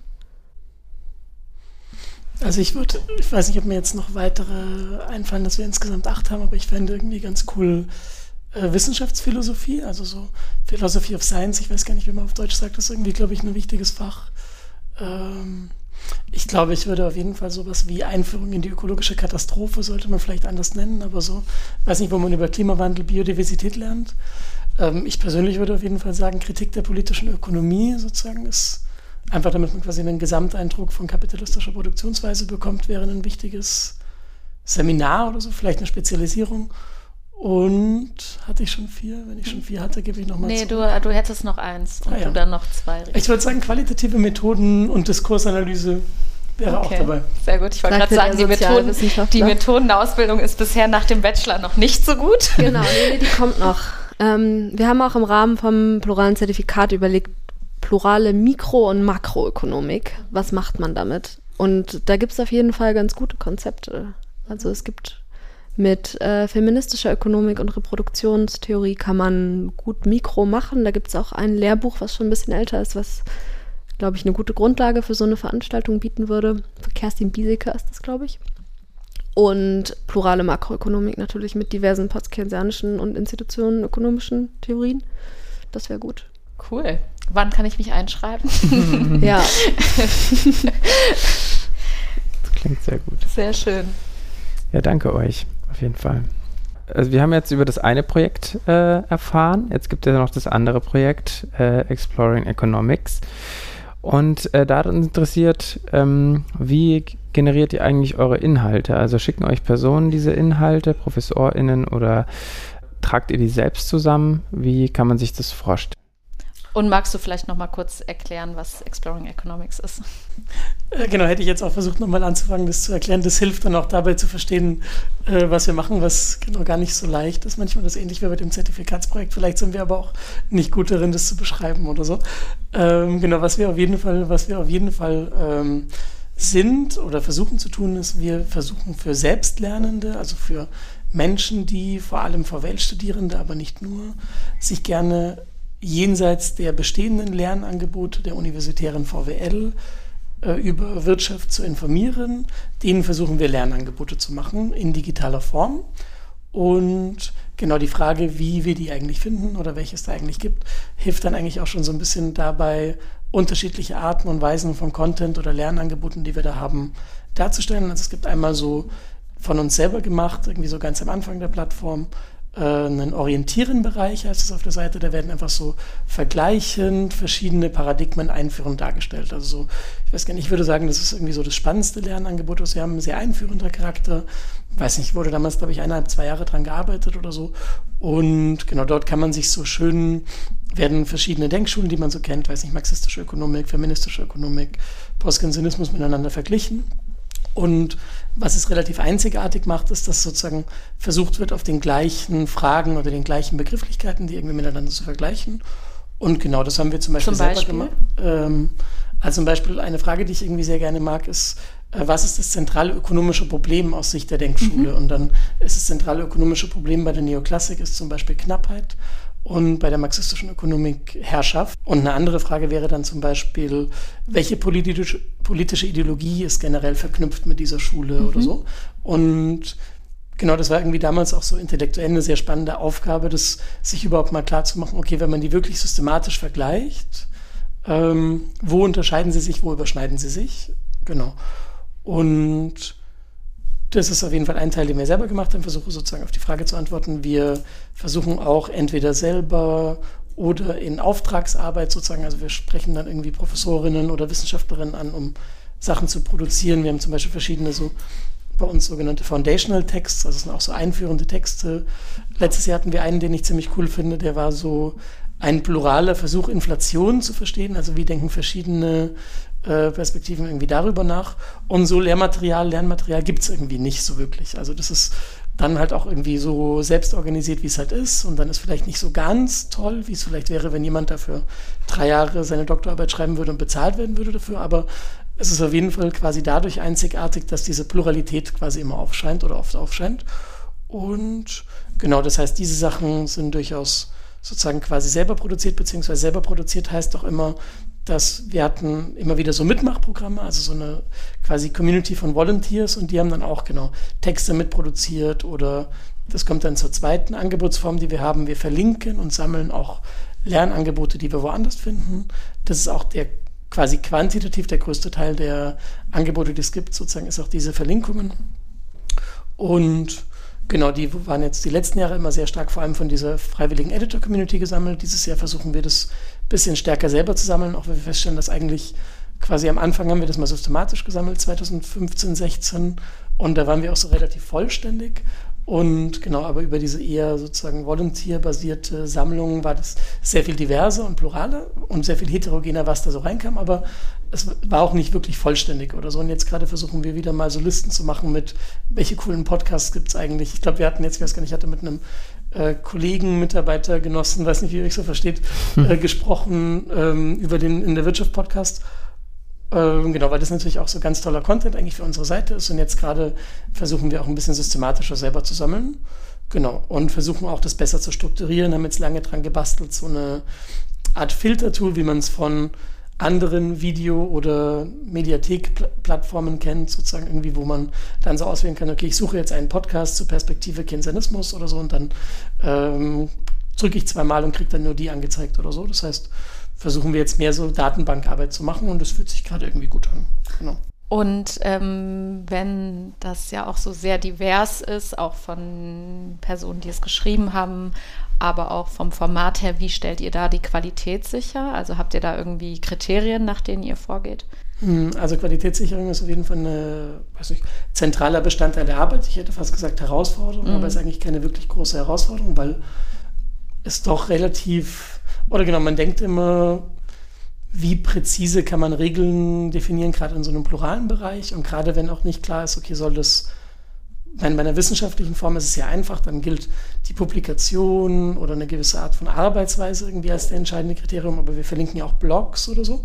Also ich würde, ich weiß nicht, ob mir jetzt noch weitere einfallen, dass wir insgesamt acht haben, aber ich fände irgendwie ganz cool, äh, Wissenschaftsphilosophie, also so Philosophy of Science, ich weiß gar nicht, wie man auf Deutsch sagt, das ist irgendwie, glaube ich, ein wichtiges Fach. Ähm, ich glaube, ich würde auf jeden Fall sowas wie Einführung in die ökologische Katastrophe, sollte man vielleicht anders nennen, aber so, weiß nicht, wo man über Klimawandel, Biodiversität lernt. Ähm, ich persönlich würde auf jeden Fall sagen, Kritik der politischen Ökonomie sozusagen ist einfach, damit man quasi einen Gesamteindruck von kapitalistischer Produktionsweise bekommt, wäre ein wichtiges Seminar oder so, vielleicht eine Spezialisierung. Und hatte ich schon vier? Wenn ich schon vier hatte, gebe ich nochmal Nee, du, du hättest noch eins und ah, ja. du dann noch zwei. Ich würde sagen, qualitative Methoden und Diskursanalyse wäre okay. auch dabei. Sehr gut. Ich wollte gerade sagen, die, Methoden, die Methodenausbildung ist bisher nach dem Bachelor noch nicht so gut. Genau, nee, die kommt noch. Ähm, wir haben auch im Rahmen vom pluralen Zertifikat überlegt, plurale Mikro- und Makroökonomik. Was macht man damit? Und da gibt es auf jeden Fall ganz gute Konzepte. Also es gibt mit äh, feministischer Ökonomik und Reproduktionstheorie kann man gut Mikro machen. Da gibt es auch ein Lehrbuch, was schon ein bisschen älter ist, was, glaube ich, eine gute Grundlage für so eine Veranstaltung bieten würde. Für Kerstin Biesecker ist das, glaube ich. Und plurale Makroökonomik natürlich mit diversen postkeynesianischen und institutionenökonomischen Theorien. Das wäre gut. Cool. Wann kann ich mich einschreiben? ja. das klingt sehr gut. Sehr schön. Ja, danke euch auf jeden Fall. Also wir haben jetzt über das eine Projekt äh, erfahren. Jetzt gibt es ja noch das andere Projekt, äh, Exploring Economics. Und äh, da hat uns interessiert, ähm, wie generiert ihr eigentlich eure Inhalte? Also schicken euch Personen diese Inhalte, ProfessorInnen oder tragt ihr die selbst zusammen? Wie kann man sich das vorstellen? Und magst du vielleicht noch mal kurz erklären, was Exploring Economics ist? Äh, genau, hätte ich jetzt auch versucht, nochmal anzufangen, das zu erklären. Das hilft dann auch dabei zu verstehen, äh, was wir machen, was genau gar nicht so leicht ist. Manchmal das ähnlich wie bei dem Zertifikatsprojekt. Vielleicht sind wir aber auch nicht gut darin, das zu beschreiben oder so. Ähm, genau, was wir auf jeden Fall, was wir auf jeden Fall ähm, sind oder versuchen zu tun, ist, wir versuchen für Selbstlernende, also für Menschen, die vor allem VWL-Studierende, aber nicht nur, sich gerne jenseits der bestehenden Lernangebote der universitären VWL äh, über Wirtschaft zu informieren. Denen versuchen wir Lernangebote zu machen in digitaler Form. Und genau die Frage, wie wir die eigentlich finden oder welche es da eigentlich gibt, hilft dann eigentlich auch schon so ein bisschen dabei, unterschiedliche Arten und Weisen von Content oder Lernangeboten, die wir da haben, darzustellen. Also es gibt einmal so von uns selber gemacht, irgendwie so ganz am Anfang der Plattform, äh, einen Orientieren-Bereich, heißt es auf der Seite. Da werden einfach so vergleichend verschiedene Paradigmen einführend dargestellt. Also so, ich weiß gar nicht, ich würde sagen, das ist irgendwie so das spannendste Lernangebot, was wir haben, sehr einführender Charakter. Weiß nicht, wurde damals, glaube ich, eineinhalb, zwei Jahre dran gearbeitet oder so. Und genau dort kann man sich so schön, werden verschiedene Denkschulen, die man so kennt, weiß nicht, marxistische Ökonomik, feministische Ökonomik, Postkensianismus miteinander verglichen. Und was es relativ einzigartig macht, ist, dass sozusagen versucht wird, auf den gleichen Fragen oder den gleichen Begrifflichkeiten, die irgendwie miteinander zu vergleichen. Und genau das haben wir zum Beispiel, zum Beispiel? selber gemacht. Ähm, also zum Beispiel eine Frage, die ich irgendwie sehr gerne mag, ist, äh, was ist das zentrale ökonomische Problem aus Sicht der Denkschule? Mhm. Und dann ist das zentrale ökonomische Problem bei der Neoklassik ist zum Beispiel Knappheit und bei der marxistischen Ökonomik Herrschaft. Und eine andere Frage wäre dann zum Beispiel, welche politische, politische Ideologie ist generell verknüpft mit dieser Schule mhm. oder so. Und genau, das war irgendwie damals auch so intellektuell eine sehr spannende Aufgabe, das sich überhaupt mal klar zu machen, okay, wenn man die wirklich systematisch vergleicht, ähm, wo unterscheiden sie sich, wo überschneiden sie sich? Genau. Und das ist auf jeden Fall ein Teil, den wir selber gemacht haben, versuche sozusagen auf die Frage zu antworten. Wir versuchen auch entweder selber oder in Auftragsarbeit sozusagen, also wir sprechen dann irgendwie Professorinnen oder Wissenschaftlerinnen an, um Sachen zu produzieren. Wir haben zum Beispiel verschiedene so bei uns sogenannte Foundational Texts, also sind auch so einführende Texte. Letztes Jahr hatten wir einen, den ich ziemlich cool finde, der war so ein pluraler Versuch, Inflation zu verstehen. Also wie denken verschiedene äh, Perspektiven irgendwie darüber nach. Und so Lehrmaterial, Lernmaterial gibt es irgendwie nicht so wirklich. Also das ist dann halt auch irgendwie so selbst organisiert, wie es halt ist. Und dann ist vielleicht nicht so ganz toll, wie es vielleicht wäre, wenn jemand dafür drei Jahre seine Doktorarbeit schreiben würde und bezahlt werden würde dafür. Aber es ist auf jeden Fall quasi dadurch einzigartig, dass diese Pluralität quasi immer aufscheint oder oft aufscheint. Und genau, das heißt, diese Sachen sind durchaus sozusagen quasi selber produziert, beziehungsweise selber produziert heißt auch immer, dass wir hatten immer wieder so Mitmachprogramme, also so eine quasi Community von Volunteers und die haben dann auch genau Texte mitproduziert oder das kommt dann zur zweiten Angebotsform, die wir haben. Wir verlinken und sammeln auch Lernangebote, die wir woanders finden. Das ist auch der quasi quantitativ der größte Teil der Angebote, die es gibt, sozusagen, ist auch diese Verlinkungen. Und genau, die waren jetzt die letzten Jahre immer sehr stark vor allem von dieser freiwilligen Editor-Community gesammelt. Dieses Jahr versuchen wir das bisschen stärker selber zu sammeln, auch weil wir feststellen, dass eigentlich quasi am Anfang haben wir das mal systematisch gesammelt, 2015, 16. Und da waren wir auch so relativ vollständig. Und genau, aber über diese eher sozusagen volunteerbasierte Sammlung war das sehr viel diverser und pluraler und sehr viel heterogener, was da so reinkam, aber es war auch nicht wirklich vollständig oder so. Und jetzt gerade versuchen wir wieder mal so Listen zu machen mit, welche coolen Podcasts gibt es eigentlich. Ich glaube, wir hatten jetzt, ich weiß gar nicht, ich hatte mit einem äh, Kollegen, Mitarbeiter, Genossen, weiß nicht, wie ihr euch so versteht, hm. äh, gesprochen ähm, über den in der Wirtschaft Podcast ähm, genau, weil das natürlich auch so ganz toller Content eigentlich für unsere Seite ist. Und jetzt gerade versuchen wir auch ein bisschen systematischer selber zu sammeln. Genau. Und versuchen auch das besser zu strukturieren, haben jetzt lange dran gebastelt, so eine Art Filtertool, wie man es von anderen Video- oder Mediathek-Plattformen kennt, sozusagen irgendwie, wo man dann so auswählen kann, okay, ich suche jetzt einen Podcast zur Perspektive Keynesianismus oder so und dann ähm, drücke ich zweimal und kriege dann nur die angezeigt oder so. Das heißt, versuchen wir jetzt mehr so Datenbankarbeit zu machen und das fühlt sich gerade irgendwie gut an. Genau. Und ähm, wenn das ja auch so sehr divers ist, auch von Personen, die es geschrieben haben, aber auch vom Format her, wie stellt ihr da die Qualität sicher? Also habt ihr da irgendwie Kriterien, nach denen ihr vorgeht? Hm, also Qualitätssicherung ist auf jeden Fall ein zentraler Bestandteil der Arbeit. Ich hätte fast gesagt Herausforderung, mhm. aber es ist eigentlich keine wirklich große Herausforderung, weil es doch relativ oder genau, man denkt immer, wie präzise kann man Regeln definieren, gerade in so einem pluralen Bereich. Und gerade wenn auch nicht klar ist, okay, soll das, nein, bei einer wissenschaftlichen Form ist es ja einfach, dann gilt die Publikation oder eine gewisse Art von Arbeitsweise irgendwie als der entscheidende Kriterium, aber wir verlinken ja auch Blogs oder so.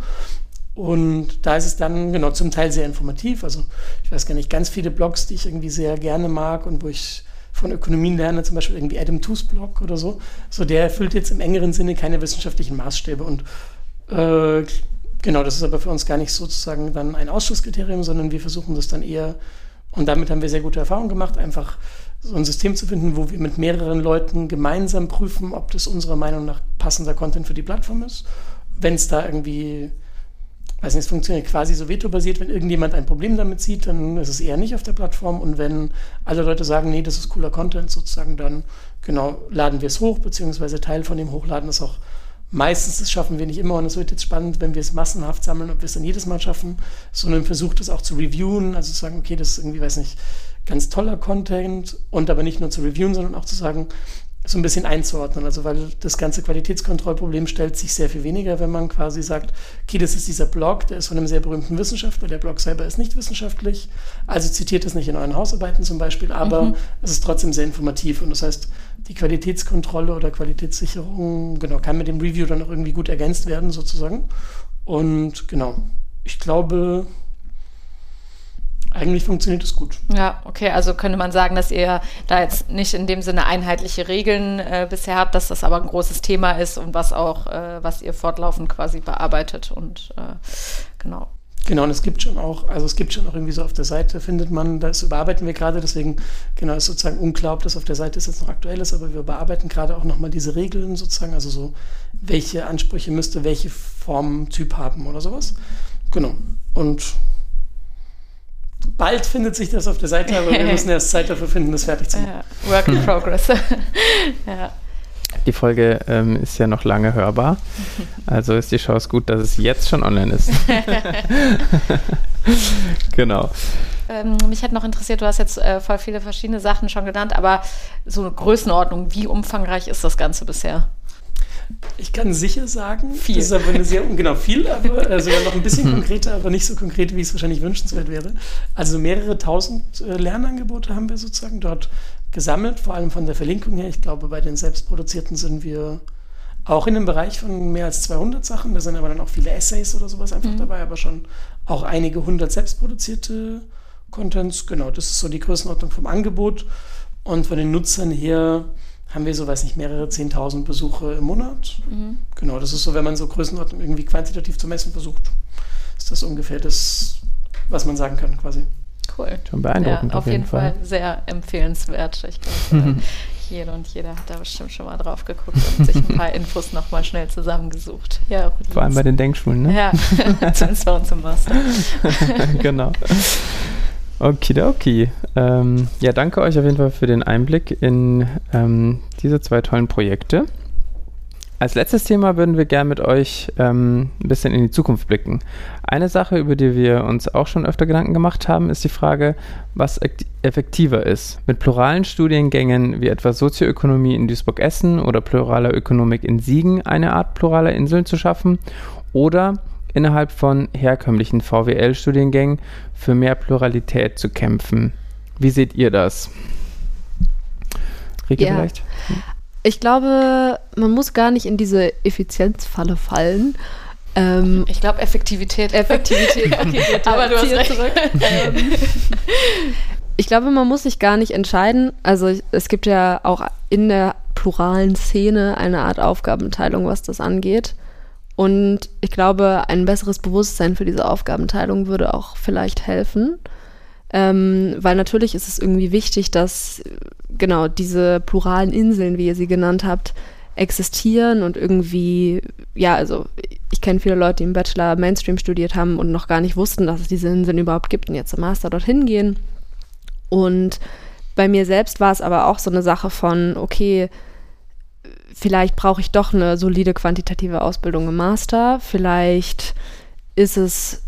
Und da ist es dann, genau, zum Teil sehr informativ. Also ich weiß gar nicht, ganz viele Blogs, die ich irgendwie sehr gerne mag und wo ich von Ökonomien lerne, zum Beispiel irgendwie Adam Tooze Blog oder so, so der erfüllt jetzt im engeren Sinne keine wissenschaftlichen Maßstäbe und äh, genau, das ist aber für uns gar nicht sozusagen dann ein Ausschlusskriterium, sondern wir versuchen das dann eher, und damit haben wir sehr gute Erfahrungen gemacht, einfach so ein System zu finden, wo wir mit mehreren Leuten gemeinsam prüfen, ob das unserer Meinung nach passender Content für die Plattform ist. Wenn es da irgendwie weiß nicht, es funktioniert quasi so veto-basiert. Wenn irgendjemand ein Problem damit sieht, dann ist es eher nicht auf der Plattform. Und wenn alle Leute sagen, nee, das ist cooler Content sozusagen, dann genau laden wir es hoch, beziehungsweise Teil von dem Hochladen ist auch meistens, das schaffen wir nicht immer. Und es wird jetzt spannend, wenn wir es massenhaft sammeln, ob wir es dann jedes Mal schaffen, sondern versucht es auch zu reviewen, also zu sagen, okay, das ist irgendwie, weiß nicht, ganz toller Content und aber nicht nur zu reviewen, sondern auch zu sagen, so ein bisschen einzuordnen. Also weil das ganze Qualitätskontrollproblem stellt sich sehr viel weniger, wenn man quasi sagt, okay, das ist dieser Blog, der ist von einem sehr berühmten Wissenschaftler, der Blog selber ist nicht wissenschaftlich, also zitiert es nicht in euren Hausarbeiten zum Beispiel, aber mhm. es ist trotzdem sehr informativ und das heißt, die Qualitätskontrolle oder Qualitätssicherung, genau, kann mit dem Review dann auch irgendwie gut ergänzt werden sozusagen. Und genau, ich glaube, eigentlich funktioniert es gut. Ja, okay, also könnte man sagen, dass ihr da jetzt nicht in dem Sinne einheitliche Regeln äh, bisher habt, dass das aber ein großes Thema ist und was auch, äh, was ihr fortlaufend quasi bearbeitet und äh, genau. Genau, und es gibt schon auch, also es gibt schon auch irgendwie so auf der Seite, findet man, das überarbeiten wir gerade, deswegen, genau, ist sozusagen unklar, ob das auf der Seite ist jetzt noch aktuell ist, aber wir bearbeiten gerade auch nochmal diese Regeln sozusagen, also so, welche Ansprüche müsste welche Formtyp haben oder sowas. Genau. Und bald findet sich das auf der Seite, aber wir müssen erst Zeit dafür finden, das fertig zu machen. Ja, work in progress. ja. Die Folge ähm, ist ja noch lange hörbar. Also ist die Chance gut, dass es jetzt schon online ist. genau. Ähm, mich hat noch interessiert, du hast jetzt äh, voll viele verschiedene Sachen schon genannt, aber so eine Größenordnung, wie umfangreich ist das Ganze bisher? Ich kann sicher sagen, viel. das ist aber eine sehr, genau, viel, aber äh, sogar noch ein bisschen konkreter, aber nicht so konkret, wie es wahrscheinlich wünschenswert wäre. Also mehrere tausend äh, Lernangebote haben wir sozusagen dort gesammelt, vor allem von der Verlinkung her. Ich glaube, bei den selbstproduzierten sind wir auch in einem Bereich von mehr als 200 Sachen. Da sind aber dann auch viele Essays oder sowas einfach mhm. dabei, aber schon auch einige hundert selbstproduzierte Contents. Genau, das ist so die Größenordnung vom Angebot. Und von den Nutzern her haben wir so, weiß nicht, mehrere 10.000 Besuche im Monat. Mhm. Genau, das ist so, wenn man so Größenordnung irgendwie quantitativ zu messen versucht, ist das ungefähr das, was man sagen kann quasi. Cool. Schon beeindruckend. Ja, auf, auf jeden, Fall. Fall. sehr empfehlenswert. Ich glaube, jede und jeder hat da bestimmt schon mal drauf geguckt und sich ein paar Infos nochmal schnell zusammengesucht. Ja, Vor allem bei den Denkschulen, ne? Ja, zumindest bei uns im Master. genau. Okidoki. Ähm, ja, danke euch auf jeden Fall für den Einblick in ähm, diese zwei tollen Projekte. Als letztes Thema würden wir gerne mit euch ähm, ein bisschen in die Zukunft blicken. Eine Sache, über die wir uns auch schon öfter Gedanken gemacht haben, ist die Frage, was effektiver ist. Mit pluralen Studiengängen wie etwa Sozioökonomie in Duisburg-Essen oder pluraler Ökonomik in Siegen eine Art pluraler Inseln zu schaffen oder innerhalb von herkömmlichen VWL-Studiengängen für mehr Pluralität zu kämpfen. Wie seht ihr das? Rike ja. vielleicht? Ich glaube, man muss gar nicht in diese Effizienzfalle fallen. Ähm, ich glaube, Effektivität. Effektivität, okay, aber du hast recht. zurück. ähm, ich glaube, man muss sich gar nicht entscheiden. Also es gibt ja auch in der pluralen Szene eine Art Aufgabenteilung, was das angeht. Und ich glaube, ein besseres Bewusstsein für diese Aufgabenteilung würde auch vielleicht helfen. Ähm, weil natürlich ist es irgendwie wichtig, dass genau diese pluralen Inseln, wie ihr sie genannt habt, existieren und irgendwie, ja, also ich kenne viele Leute, die im Bachelor Mainstream studiert haben und noch gar nicht wussten, dass es diese Inseln überhaupt gibt und jetzt im Master dorthin gehen. Und bei mir selbst war es aber auch so eine Sache von, okay, vielleicht brauche ich doch eine solide quantitative Ausbildung im Master, vielleicht ist es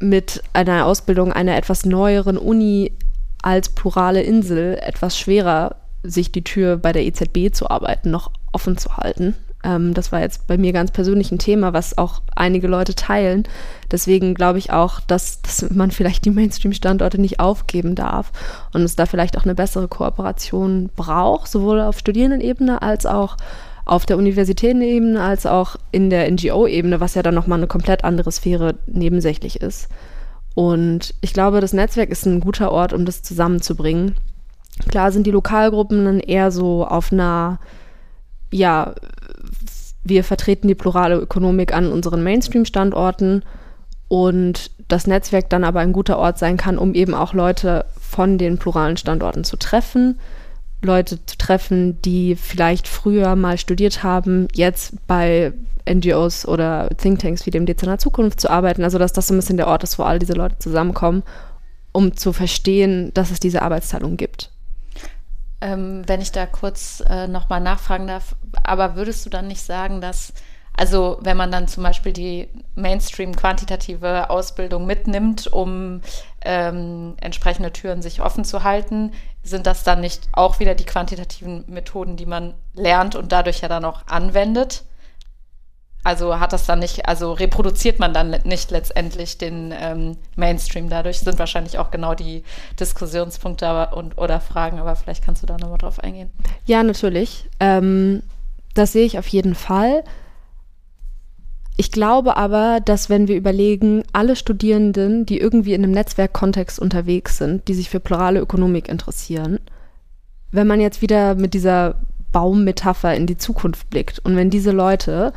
mit einer Ausbildung einer etwas neueren Uni als plurale Insel etwas schwerer, sich die Tür bei der EZB zu arbeiten, noch offen zu halten. Ähm, das war jetzt bei mir ganz persönlich ein Thema, was auch einige Leute teilen. Deswegen glaube ich auch, dass, dass man vielleicht die Mainstream-Standorte nicht aufgeben darf und es da vielleicht auch eine bessere Kooperation braucht, sowohl auf Studierendenebene als auch auf der Universitätenebene als auch in der NGO-Ebene, was ja dann nochmal eine komplett andere Sphäre nebensächlich ist. Und ich glaube, das Netzwerk ist ein guter Ort, um das zusammenzubringen. Klar sind die Lokalgruppen dann eher so auf einer, ja, wir vertreten die plurale Ökonomik an unseren Mainstream-Standorten und das Netzwerk dann aber ein guter Ort sein kann, um eben auch Leute von den pluralen Standorten zu treffen, Leute zu treffen, die vielleicht früher mal studiert haben, jetzt bei NGOs oder Thinktanks wie dem Dezernat Zukunft zu arbeiten. Also dass das so ein bisschen der Ort ist, wo all diese Leute zusammenkommen, um zu verstehen, dass es diese Arbeitsteilung gibt. Ähm, wenn ich da kurz äh, nochmal nachfragen darf, aber würdest du dann nicht sagen, dass also wenn man dann zum Beispiel die Mainstream-quantitative Ausbildung mitnimmt, um ähm, entsprechende Türen sich offen zu halten, sind das dann nicht auch wieder die quantitativen Methoden, die man lernt und dadurch ja dann auch anwendet? Also hat das dann nicht, also reproduziert man dann nicht letztendlich den ähm, Mainstream dadurch? Sind wahrscheinlich auch genau die Diskussionspunkte und, oder Fragen, aber vielleicht kannst du da nochmal drauf eingehen. Ja, natürlich. Ähm, das sehe ich auf jeden Fall. Ich glaube aber, dass wenn wir überlegen, alle Studierenden, die irgendwie in einem Netzwerkkontext unterwegs sind, die sich für plurale Ökonomik interessieren, wenn man jetzt wieder mit dieser Baummetapher in die Zukunft blickt und wenn diese Leute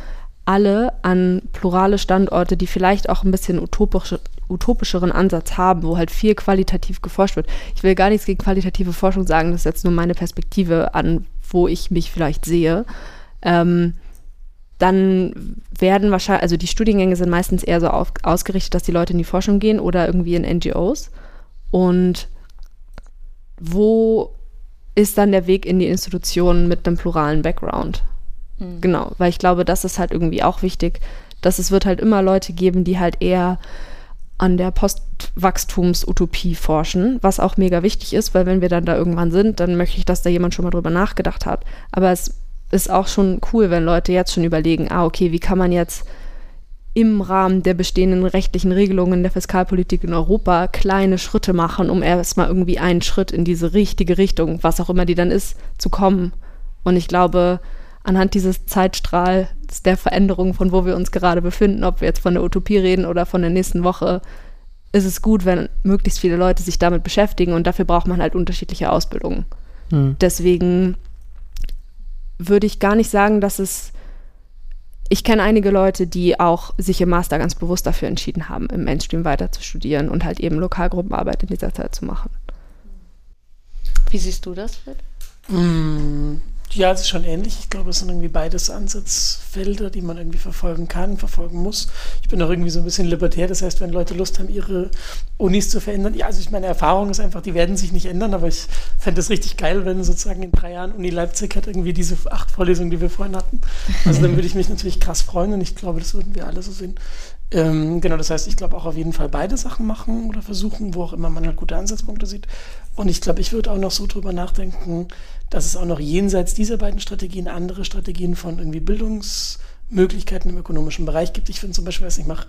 alle an plurale Standorte, die vielleicht auch ein bisschen utopische, utopischeren Ansatz haben, wo halt viel qualitativ geforscht wird. Ich will gar nichts gegen qualitative Forschung sagen, das ist jetzt nur meine Perspektive an, wo ich mich vielleicht sehe. Ähm, dann werden wahrscheinlich, also die Studiengänge sind meistens eher so auf, ausgerichtet, dass die Leute in die Forschung gehen oder irgendwie in NGOs. Und wo ist dann der Weg in die Institutionen mit einem pluralen Background? Mhm. Genau, weil ich glaube, das ist halt irgendwie auch wichtig, dass es wird halt immer Leute geben, die halt eher an der Postwachstumsutopie forschen, was auch mega wichtig ist, weil wenn wir dann da irgendwann sind, dann möchte ich, dass da jemand schon mal drüber nachgedacht hat. Aber es ist auch schon cool, wenn Leute jetzt schon überlegen, ah, okay, wie kann man jetzt im Rahmen der bestehenden rechtlichen Regelungen der Fiskalpolitik in Europa kleine Schritte machen, um erstmal irgendwie einen Schritt in diese richtige Richtung, was auch immer die dann ist, zu kommen. Und ich glaube, anhand dieses Zeitstrahls der Veränderung, von wo wir uns gerade befinden, ob wir jetzt von der Utopie reden oder von der nächsten Woche, ist es gut, wenn möglichst viele Leute sich damit beschäftigen und dafür braucht man halt unterschiedliche Ausbildungen. Hm. Deswegen würde ich gar nicht sagen, dass es. Ich kenne einige Leute, die auch sich im Master ganz bewusst dafür entschieden haben, im Mainstream weiter zu studieren und halt eben Lokalgruppenarbeit in dieser Zeit zu machen. Wie siehst du das, Fred? Mm, ja, es ist schon ähnlich. Ich glaube, es sind irgendwie beides Ansatzfelder, die man irgendwie verfolgen kann, verfolgen muss. Ich bin auch irgendwie so ein bisschen libertär. Das heißt, wenn Leute Lust haben, ihre Unis zu verändern, ja, also ich meine Erfahrung ist einfach, die werden sich nicht ändern, aber ich fände es richtig geil, wenn sozusagen in drei Jahren Uni Leipzig hat irgendwie diese acht Vorlesungen, die wir vorhin hatten. Also dann würde ich mich natürlich krass freuen und ich glaube, das würden wir alle so sehen. Ähm, genau, das heißt, ich glaube auch auf jeden Fall beide Sachen machen oder versuchen, wo auch immer man halt gute Ansatzpunkte sieht. Und ich glaube, ich würde auch noch so drüber nachdenken, dass es auch noch jenseits dieser beiden Strategien andere Strategien von irgendwie Bildungsmöglichkeiten im ökonomischen Bereich gibt. Ich finde zum Beispiel, was ich mache,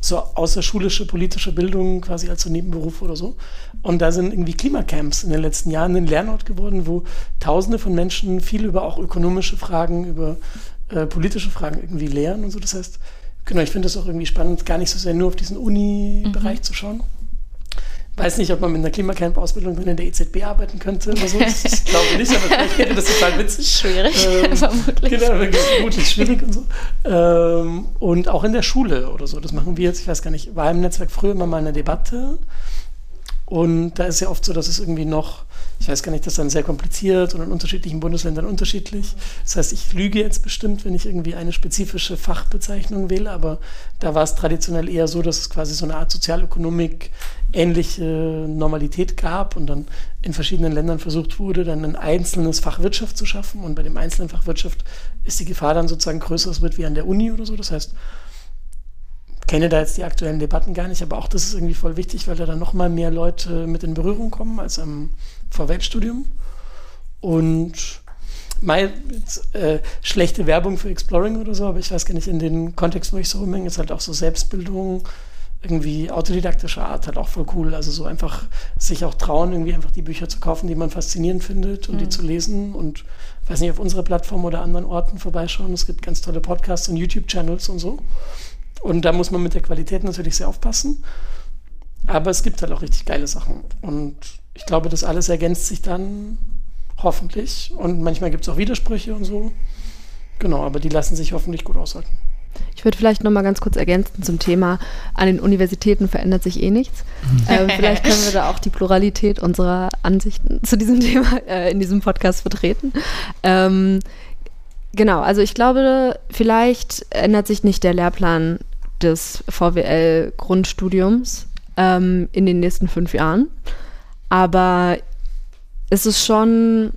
so außerschulische politische Bildung quasi als so Nebenberuf oder so. Und da sind irgendwie Klimacamps in den letzten Jahren ein Lernort geworden, wo Tausende von Menschen viel über auch ökonomische Fragen, über äh, politische Fragen irgendwie lehren und so. Das heißt, Genau, ich finde es auch irgendwie spannend, gar nicht so sehr nur auf diesen Uni-Bereich mhm. zu schauen. Weiß nicht, ob man mit einer Klimacamp-Ausbildung in der EZB arbeiten könnte oder so. Ich glaube nicht, aber vielleicht wäre das total witzig. Schwierig, ähm, vermutlich. Genau, vermutlich schwierig und so. Ähm, und auch in der Schule oder so. Das machen wir jetzt, ich weiß gar nicht, war im Netzwerk früher immer mal eine Debatte. Und da ist ja oft so, dass es irgendwie noch ich weiß gar nicht, das ist dann sehr kompliziert und in unterschiedlichen Bundesländern unterschiedlich. Das heißt, ich lüge jetzt bestimmt, wenn ich irgendwie eine spezifische Fachbezeichnung wähle, aber da war es traditionell eher so, dass es quasi so eine Art Sozialökonomik ähnliche Normalität gab und dann in verschiedenen Ländern versucht wurde, dann ein einzelnes Fach Wirtschaft zu schaffen. Und bei dem einzelnen Fach Wirtschaft ist die Gefahr dann sozusagen größer, es wird wie an der Uni oder so. Das heißt, kenne da jetzt die aktuellen Debatten gar nicht, aber auch das ist irgendwie voll wichtig, weil da dann nochmal mehr Leute mit in Berührung kommen als am VW-Studium. Und mal äh, schlechte Werbung für Exploring oder so, aber ich weiß gar nicht, in den Kontext, wo ich so rumhänge, ist halt auch so Selbstbildung, irgendwie autodidaktischer Art halt auch voll cool. Also so einfach sich auch trauen, irgendwie einfach die Bücher zu kaufen, die man faszinierend findet und mhm. die zu lesen und weiß nicht, auf unserer Plattform oder anderen Orten vorbeischauen. Es gibt ganz tolle Podcasts und YouTube-Channels und so. Und da muss man mit der Qualität natürlich sehr aufpassen. Aber es gibt halt auch richtig geile Sachen. Und ich glaube, das alles ergänzt sich dann hoffentlich. Und manchmal gibt es auch Widersprüche und so. Genau, aber die lassen sich hoffentlich gut aushalten. Ich würde vielleicht noch mal ganz kurz ergänzen zum Thema, an den Universitäten verändert sich eh nichts. ähm, vielleicht können wir da auch die Pluralität unserer Ansichten zu diesem Thema äh, in diesem Podcast vertreten. Ähm, genau, also ich glaube, vielleicht ändert sich nicht der Lehrplan des VWL-Grundstudiums ähm, in den nächsten fünf Jahren. Aber es ist schon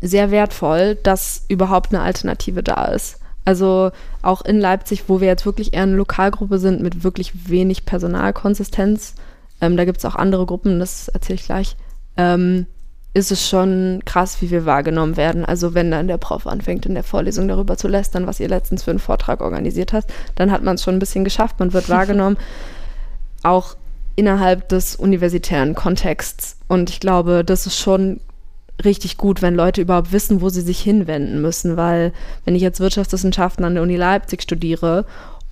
sehr wertvoll, dass überhaupt eine Alternative da ist. Also auch in Leipzig, wo wir jetzt wirklich eher eine Lokalgruppe sind mit wirklich wenig Personalkonsistenz, ähm, da gibt es auch andere Gruppen, das erzähle ich gleich, ähm, ist es schon krass, wie wir wahrgenommen werden. Also wenn dann der Prof anfängt, in der Vorlesung darüber zu lästern, was ihr letztens für einen Vortrag organisiert hast, dann hat man es schon ein bisschen geschafft. Man wird wahrgenommen, auch innerhalb des universitären Kontexts. Und ich glaube, das ist schon richtig gut, wenn Leute überhaupt wissen, wo sie sich hinwenden müssen. Weil wenn ich jetzt Wirtschaftswissenschaften an der Uni Leipzig studiere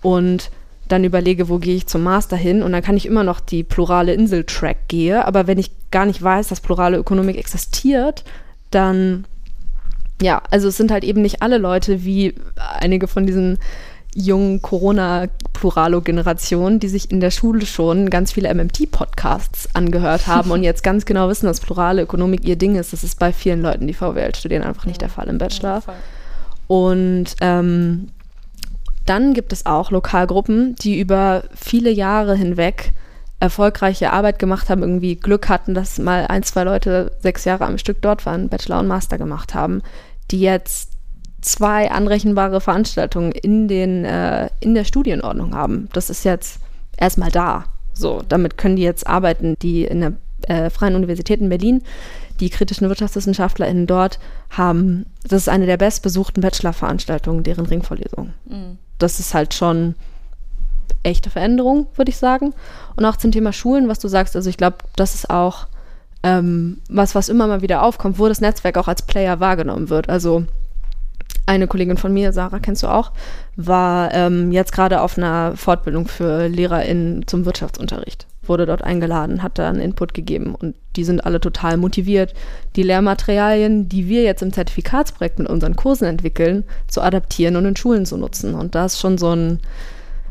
und dann überlege, wo gehe ich zum Master hin und dann kann ich immer noch die plurale Insel-Track gehe, aber wenn ich gar nicht weiß, dass plurale Ökonomik existiert, dann ja, also es sind halt eben nicht alle Leute wie einige von diesen jungen Corona-Pluralo-Generationen, die sich in der Schule schon ganz viele MMT-Podcasts angehört haben und jetzt ganz genau wissen, dass plurale Ökonomik ihr Ding ist. Das ist bei vielen Leuten, die VWL studieren, einfach nicht der Fall im Bachelor. Und ähm, dann gibt es auch Lokalgruppen, die über viele Jahre hinweg erfolgreiche Arbeit gemacht haben, irgendwie Glück hatten, dass mal ein, zwei Leute sechs Jahre am Stück dort waren, Bachelor und Master gemacht haben, die jetzt zwei anrechenbare Veranstaltungen in, den, äh, in der Studienordnung haben. Das ist jetzt erstmal da. So, damit können die jetzt arbeiten, die in der äh, Freien Universität in Berlin, die kritischen WirtschaftswissenschaftlerInnen dort haben, das ist eine der bestbesuchten Bachelor-Veranstaltungen, deren Ringvorlesung. Mhm das ist halt schon echte Veränderung, würde ich sagen. Und auch zum Thema Schulen, was du sagst, also ich glaube, das ist auch ähm, was, was immer mal wieder aufkommt, wo das Netzwerk auch als Player wahrgenommen wird. Also eine Kollegin von mir, Sarah, kennst du auch, war ähm, jetzt gerade auf einer Fortbildung für LehrerInnen zum Wirtschaftsunterricht wurde dort eingeladen, hat da einen Input gegeben und die sind alle total motiviert, die Lehrmaterialien, die wir jetzt im Zertifikatsprojekt mit unseren Kursen entwickeln, zu adaptieren und in Schulen zu nutzen. Und da ist schon so ein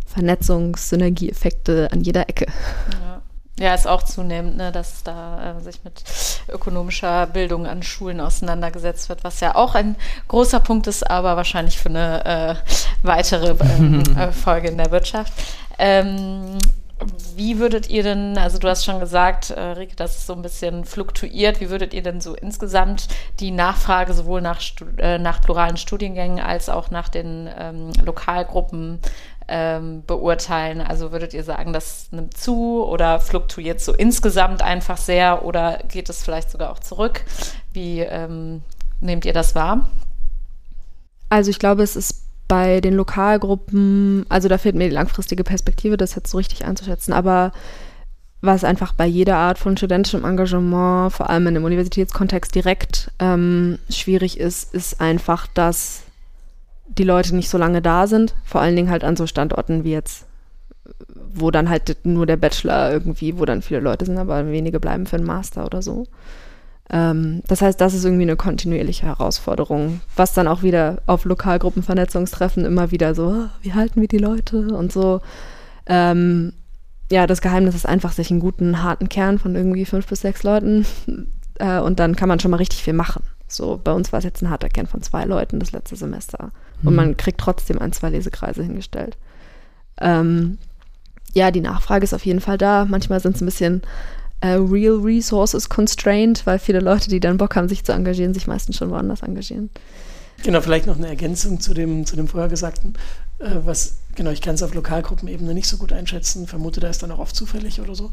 Vernetzungs-Synergieeffekte an jeder Ecke. Ja. Ja, ist auch zunehmend, ne, dass da äh, sich mit ökonomischer Bildung an Schulen auseinandergesetzt wird, was ja auch ein großer Punkt ist, aber wahrscheinlich für eine äh, weitere ähm, äh, Folge in der Wirtschaft. Ähm, wie würdet ihr denn, also du hast schon gesagt, äh, Rike, dass es so ein bisschen fluktuiert, wie würdet ihr denn so insgesamt die Nachfrage sowohl nach, äh, nach pluralen Studiengängen als auch nach den ähm, Lokalgruppen ähm, beurteilen? Also würdet ihr sagen, das nimmt zu oder fluktuiert so insgesamt einfach sehr oder geht es vielleicht sogar auch zurück? Wie ähm, nehmt ihr das wahr? Also ich glaube, es ist bei den Lokalgruppen, also da fehlt mir die langfristige Perspektive, das jetzt so richtig einzuschätzen, aber was einfach bei jeder Art von studentischem Engagement, vor allem in einem Universitätskontext direkt ähm, schwierig ist, ist einfach, dass die Leute nicht so lange da sind, vor allen Dingen halt an so Standorten wie jetzt, wo dann halt nur der Bachelor irgendwie, wo dann viele Leute sind, aber wenige bleiben für einen Master oder so. Ähm, das heißt, das ist irgendwie eine kontinuierliche Herausforderung, was dann auch wieder auf Lokalgruppenvernetzungstreffen immer wieder so, ah, wie halten wir die Leute und so. Ähm, ja, das Geheimnis ist einfach, sich einen guten, harten Kern von irgendwie fünf bis sechs Leuten äh, und dann kann man schon mal richtig viel machen. So, bei uns war es jetzt ein harter Kern von zwei Leuten das letzte Semester. Und mhm. man kriegt trotzdem ein, zwei Lesekreise hingestellt. Ähm, ja, die Nachfrage ist auf jeden Fall da. Manchmal sind es ein bisschen äh, Real Resources constrained, weil viele Leute, die dann Bock haben, sich zu engagieren, sich meistens schon woanders engagieren. Genau, vielleicht noch eine Ergänzung zu dem, zu dem vorher Gesagten. Äh, was, genau, ich kann es auf Lokalgruppenebene nicht so gut einschätzen, vermute, da ist dann auch oft zufällig oder so.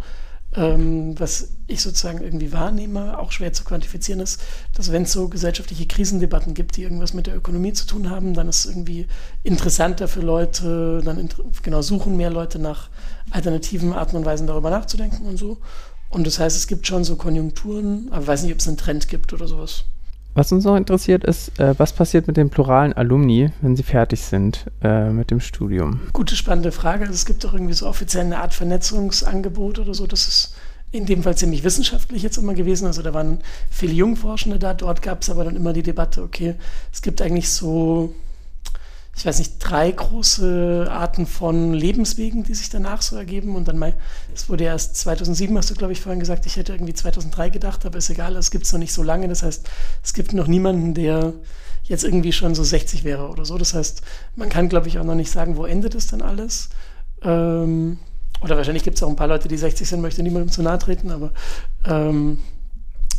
Ähm, was ich sozusagen irgendwie wahrnehme, auch schwer zu quantifizieren ist, dass wenn es so gesellschaftliche Krisendebatten gibt, die irgendwas mit der Ökonomie zu tun haben, dann ist es irgendwie interessanter für Leute, dann genau suchen mehr Leute nach alternativen Arten und Weisen darüber nachzudenken und so. Und das heißt, es gibt schon so Konjunkturen, aber ich weiß nicht, ob es einen Trend gibt oder sowas. Was uns noch interessiert ist, äh, was passiert mit den pluralen Alumni, wenn sie fertig sind äh, mit dem Studium? Gute, spannende Frage. Also es gibt doch irgendwie so offiziell eine Art Vernetzungsangebot oder so. Das ist in dem Fall ziemlich wissenschaftlich jetzt immer gewesen. Also da waren viele Jungforschende da. Dort gab es aber dann immer die Debatte, okay, es gibt eigentlich so ich weiß nicht, drei große Arten von Lebenswegen, die sich danach so ergeben. Und dann mal, es wurde erst 2007, hast du, glaube ich, vorhin gesagt, ich hätte irgendwie 2003 gedacht, aber ist egal, es gibt es noch nicht so lange. Das heißt, es gibt noch niemanden, der jetzt irgendwie schon so 60 wäre oder so. Das heißt, man kann, glaube ich, auch noch nicht sagen, wo endet es dann alles. Ähm, oder wahrscheinlich gibt es auch ein paar Leute, die 60 sind, möchte niemandem zu nahe treten, aber ähm,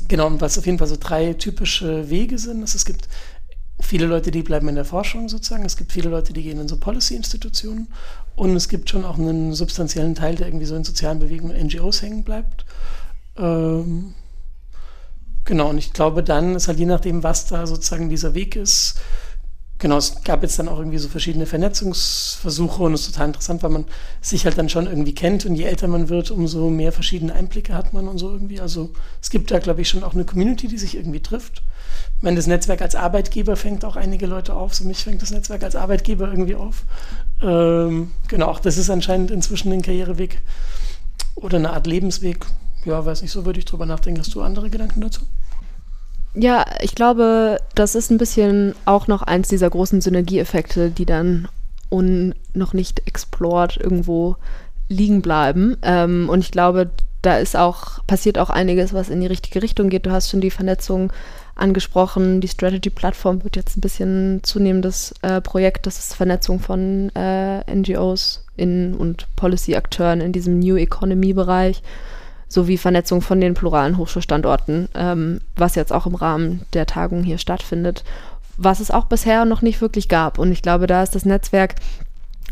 genau, was auf jeden Fall so drei typische Wege sind. Dass es gibt viele Leute, die bleiben in der Forschung sozusagen. Es gibt viele Leute, die gehen in so Policy-Institutionen. Und es gibt schon auch einen substanziellen Teil, der irgendwie so in sozialen Bewegungen, NGOs hängen bleibt. Ähm, genau, und ich glaube, dann ist halt je nachdem, was da sozusagen dieser Weg ist. Genau, es gab jetzt dann auch irgendwie so verschiedene Vernetzungsversuche und es ist total interessant, weil man sich halt dann schon irgendwie kennt und je älter man wird, umso mehr verschiedene Einblicke hat man und so irgendwie. Also es gibt da, glaube ich, schon auch eine Community, die sich irgendwie trifft meine, das Netzwerk als Arbeitgeber fängt auch einige Leute auf. So mich fängt das Netzwerk als Arbeitgeber irgendwie auf. Ähm, genau, auch das ist anscheinend inzwischen ein Karriereweg oder eine Art Lebensweg. Ja, weiß nicht, so würde ich drüber nachdenken. Hast du andere Gedanken dazu? Ja, ich glaube, das ist ein bisschen auch noch eins dieser großen Synergieeffekte, die dann un noch nicht explored irgendwo liegen bleiben. Ähm, und ich glaube, da ist auch, passiert auch einiges, was in die richtige Richtung geht. Du hast schon die Vernetzung angesprochen. Die Strategy-Plattform wird jetzt ein bisschen zunehmendes äh, Projekt. Das ist Vernetzung von äh, NGOs in, und Policy-Akteuren in diesem New Economy-Bereich sowie Vernetzung von den pluralen Hochschulstandorten, ähm, was jetzt auch im Rahmen der Tagung hier stattfindet, was es auch bisher noch nicht wirklich gab. Und ich glaube, da ist das Netzwerk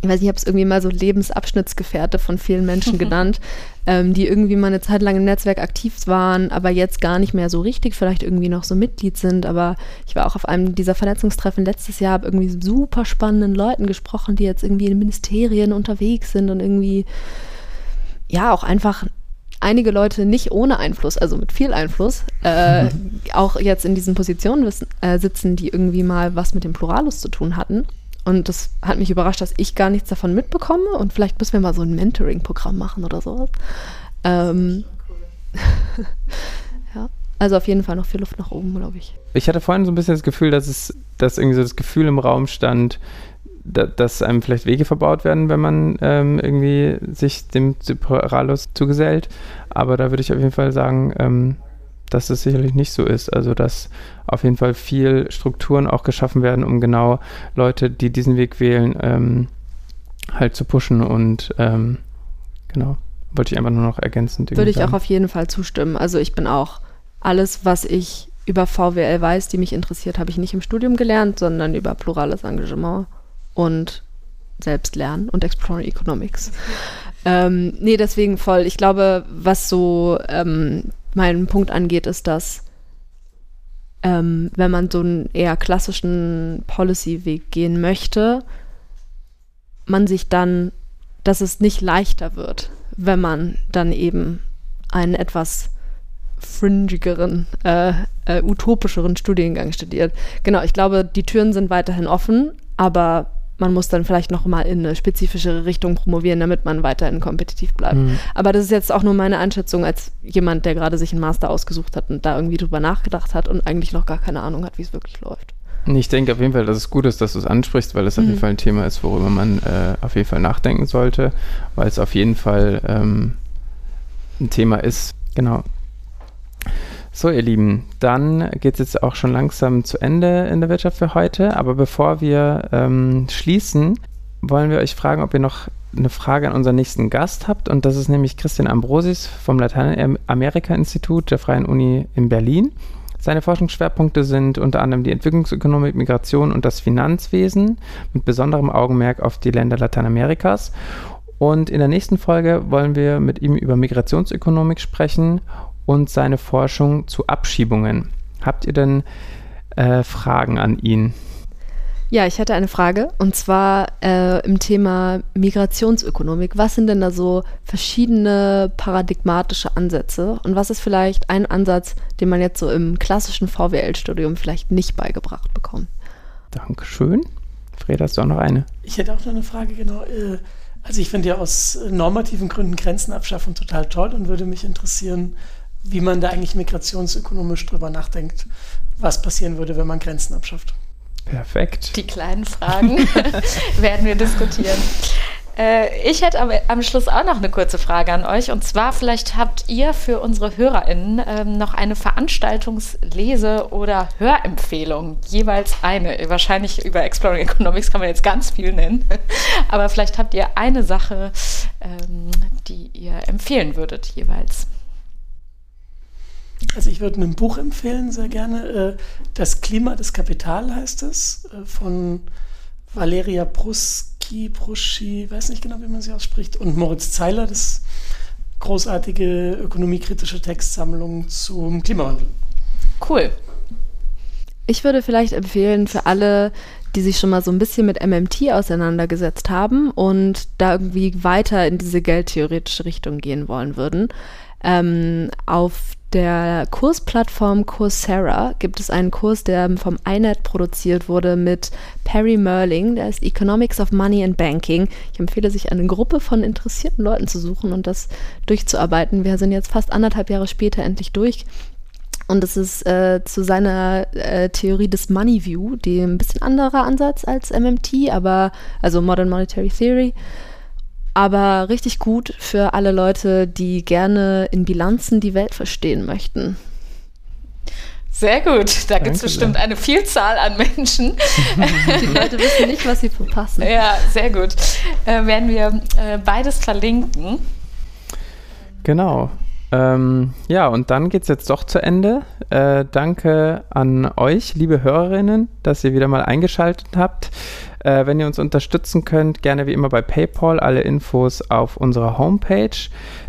ich weiß nicht, ich habe es irgendwie mal so Lebensabschnittsgefährte von vielen Menschen genannt, ähm, die irgendwie mal eine Zeit lang im Netzwerk aktiv waren, aber jetzt gar nicht mehr so richtig, vielleicht irgendwie noch so Mitglied sind. Aber ich war auch auf einem dieser Vernetzungstreffen letztes Jahr, habe irgendwie super spannenden Leuten gesprochen, die jetzt irgendwie in Ministerien unterwegs sind und irgendwie ja auch einfach einige Leute nicht ohne Einfluss, also mit viel Einfluss, äh, auch jetzt in diesen Positionen äh, sitzen, die irgendwie mal was mit dem Pluralus zu tun hatten. Und das hat mich überrascht, dass ich gar nichts davon mitbekomme. Und vielleicht müssen wir mal so ein Mentoring-Programm machen oder sowas. Ähm, ja, also auf jeden Fall noch viel Luft nach oben, glaube ich. Ich hatte vorhin so ein bisschen das Gefühl, dass es, dass irgendwie so das Gefühl im Raum stand, da, dass einem vielleicht Wege verbaut werden, wenn man ähm, irgendwie sich dem Pluralus zugesellt. Aber da würde ich auf jeden Fall sagen, ähm, dass es sicherlich nicht so ist. Also dass auf jeden Fall viel Strukturen auch geschaffen werden, um genau Leute, die diesen Weg wählen, ähm, halt zu pushen und ähm, genau. Wollte ich einfach nur noch ergänzend. Würde ich sagen. auch auf jeden Fall zustimmen. Also ich bin auch alles, was ich über VWL weiß, die mich interessiert, habe ich nicht im Studium gelernt, sondern über plurales Engagement und Selbstlernen und Exploring Economics. Ähm, nee, deswegen voll. Ich glaube, was so ähm, meinen Punkt angeht, ist, dass ähm, wenn man so einen eher klassischen Policy-Weg gehen möchte, man sich dann, dass es nicht leichter wird, wenn man dann eben einen etwas fringigeren, äh, äh, utopischeren Studiengang studiert. Genau, ich glaube, die Türen sind weiterhin offen, aber man muss dann vielleicht noch mal in eine spezifischere Richtung promovieren, damit man weiterhin kompetitiv bleibt. Mhm. Aber das ist jetzt auch nur meine Einschätzung als jemand, der gerade sich einen Master ausgesucht hat und da irgendwie drüber nachgedacht hat und eigentlich noch gar keine Ahnung hat, wie es wirklich läuft. Ich denke auf jeden Fall, dass es gut ist, dass du es ansprichst, weil es mhm. auf jeden mhm. Fall ein Thema ist, worüber man äh, auf jeden Fall nachdenken sollte, weil es auf jeden Fall ähm, ein Thema ist. Genau. So, ihr Lieben, dann geht es jetzt auch schon langsam zu Ende in der Wirtschaft für heute. Aber bevor wir ähm, schließen, wollen wir euch fragen, ob ihr noch eine Frage an unseren nächsten Gast habt. Und das ist nämlich Christian Ambrosis vom Lateinamerika-Institut der Freien Uni in Berlin. Seine Forschungsschwerpunkte sind unter anderem die Entwicklungsökonomik, Migration und das Finanzwesen mit besonderem Augenmerk auf die Länder Lateinamerikas. Und in der nächsten Folge wollen wir mit ihm über Migrationsökonomik sprechen und seine Forschung zu Abschiebungen. Habt ihr denn äh, Fragen an ihn? Ja, ich hatte eine Frage und zwar äh, im Thema Migrationsökonomik. Was sind denn da so verschiedene paradigmatische Ansätze und was ist vielleicht ein Ansatz, den man jetzt so im klassischen VWL-Studium vielleicht nicht beigebracht bekommt? Dankeschön. Fred, hast du auch noch eine? Ich hätte auch noch eine Frage, genau. Äh, also ich finde ja aus normativen Gründen Grenzen abschaffen total toll und würde mich interessieren, wie man da eigentlich migrationsökonomisch drüber nachdenkt, was passieren würde, wenn man Grenzen abschafft. Perfekt. Die kleinen Fragen werden wir diskutieren. Äh, ich hätte aber am Schluss auch noch eine kurze Frage an euch. Und zwar, vielleicht habt ihr für unsere HörerInnen ähm, noch eine Veranstaltungslese- oder Hörempfehlung. Jeweils eine. Wahrscheinlich über Exploring Economics kann man jetzt ganz viel nennen. aber vielleicht habt ihr eine Sache, ähm, die ihr empfehlen würdet jeweils. Also ich würde ein Buch empfehlen, sehr gerne. Äh, das Klima des Kapital heißt es, äh, von Valeria Pruski, Pruschi, weiß nicht genau, wie man sie ausspricht, und Moritz Zeiler, das großartige ökonomiekritische Textsammlung zum Klimawandel. Cool. Ich würde vielleicht empfehlen für alle, die sich schon mal so ein bisschen mit MMT auseinandergesetzt haben und da irgendwie weiter in diese geldtheoretische Richtung gehen wollen würden, ähm, auf der Kursplattform Coursera gibt es einen Kurs, der vom INET produziert wurde mit Perry Merling, der ist Economics of Money and Banking. Ich empfehle sich eine Gruppe von interessierten Leuten zu suchen und das durchzuarbeiten. Wir sind jetzt fast anderthalb Jahre später endlich durch. Und es ist äh, zu seiner äh, Theorie des Money View, die ein bisschen anderer Ansatz als MMT, aber also Modern Monetary Theory aber richtig gut für alle Leute, die gerne in Bilanzen die Welt verstehen möchten. Sehr gut, da gibt es bestimmt sehr. eine Vielzahl an Menschen. Die Leute wissen nicht, was sie verpassen. Ja, sehr gut. Äh, werden wir äh, beides verlinken. Genau. Ähm, ja, und dann geht es jetzt doch zu Ende. Äh, danke an euch, liebe Hörerinnen, dass ihr wieder mal eingeschaltet habt. Äh, wenn ihr uns unterstützen könnt, gerne wie immer bei PayPal. Alle Infos auf unserer Homepage.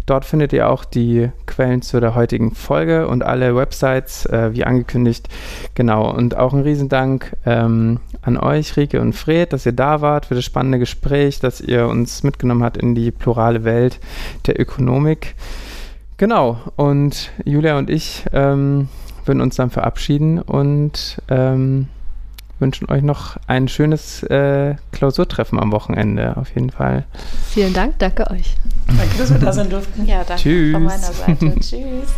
Dort findet ihr auch die Quellen zu der heutigen Folge und alle Websites, äh, wie angekündigt. Genau. Und auch ein Riesendank ähm, an euch, Rike und Fred, dass ihr da wart für das spannende Gespräch, dass ihr uns mitgenommen habt in die plurale Welt der Ökonomik. Genau. Und Julia und ich ähm, würden uns dann verabschieden und ähm, wünschen euch noch ein schönes äh, Klausurtreffen am Wochenende, auf jeden Fall. Vielen Dank, danke euch. Danke, dass wir da sein durften. Ja, danke Tschüss. von meiner Seite. Tschüss.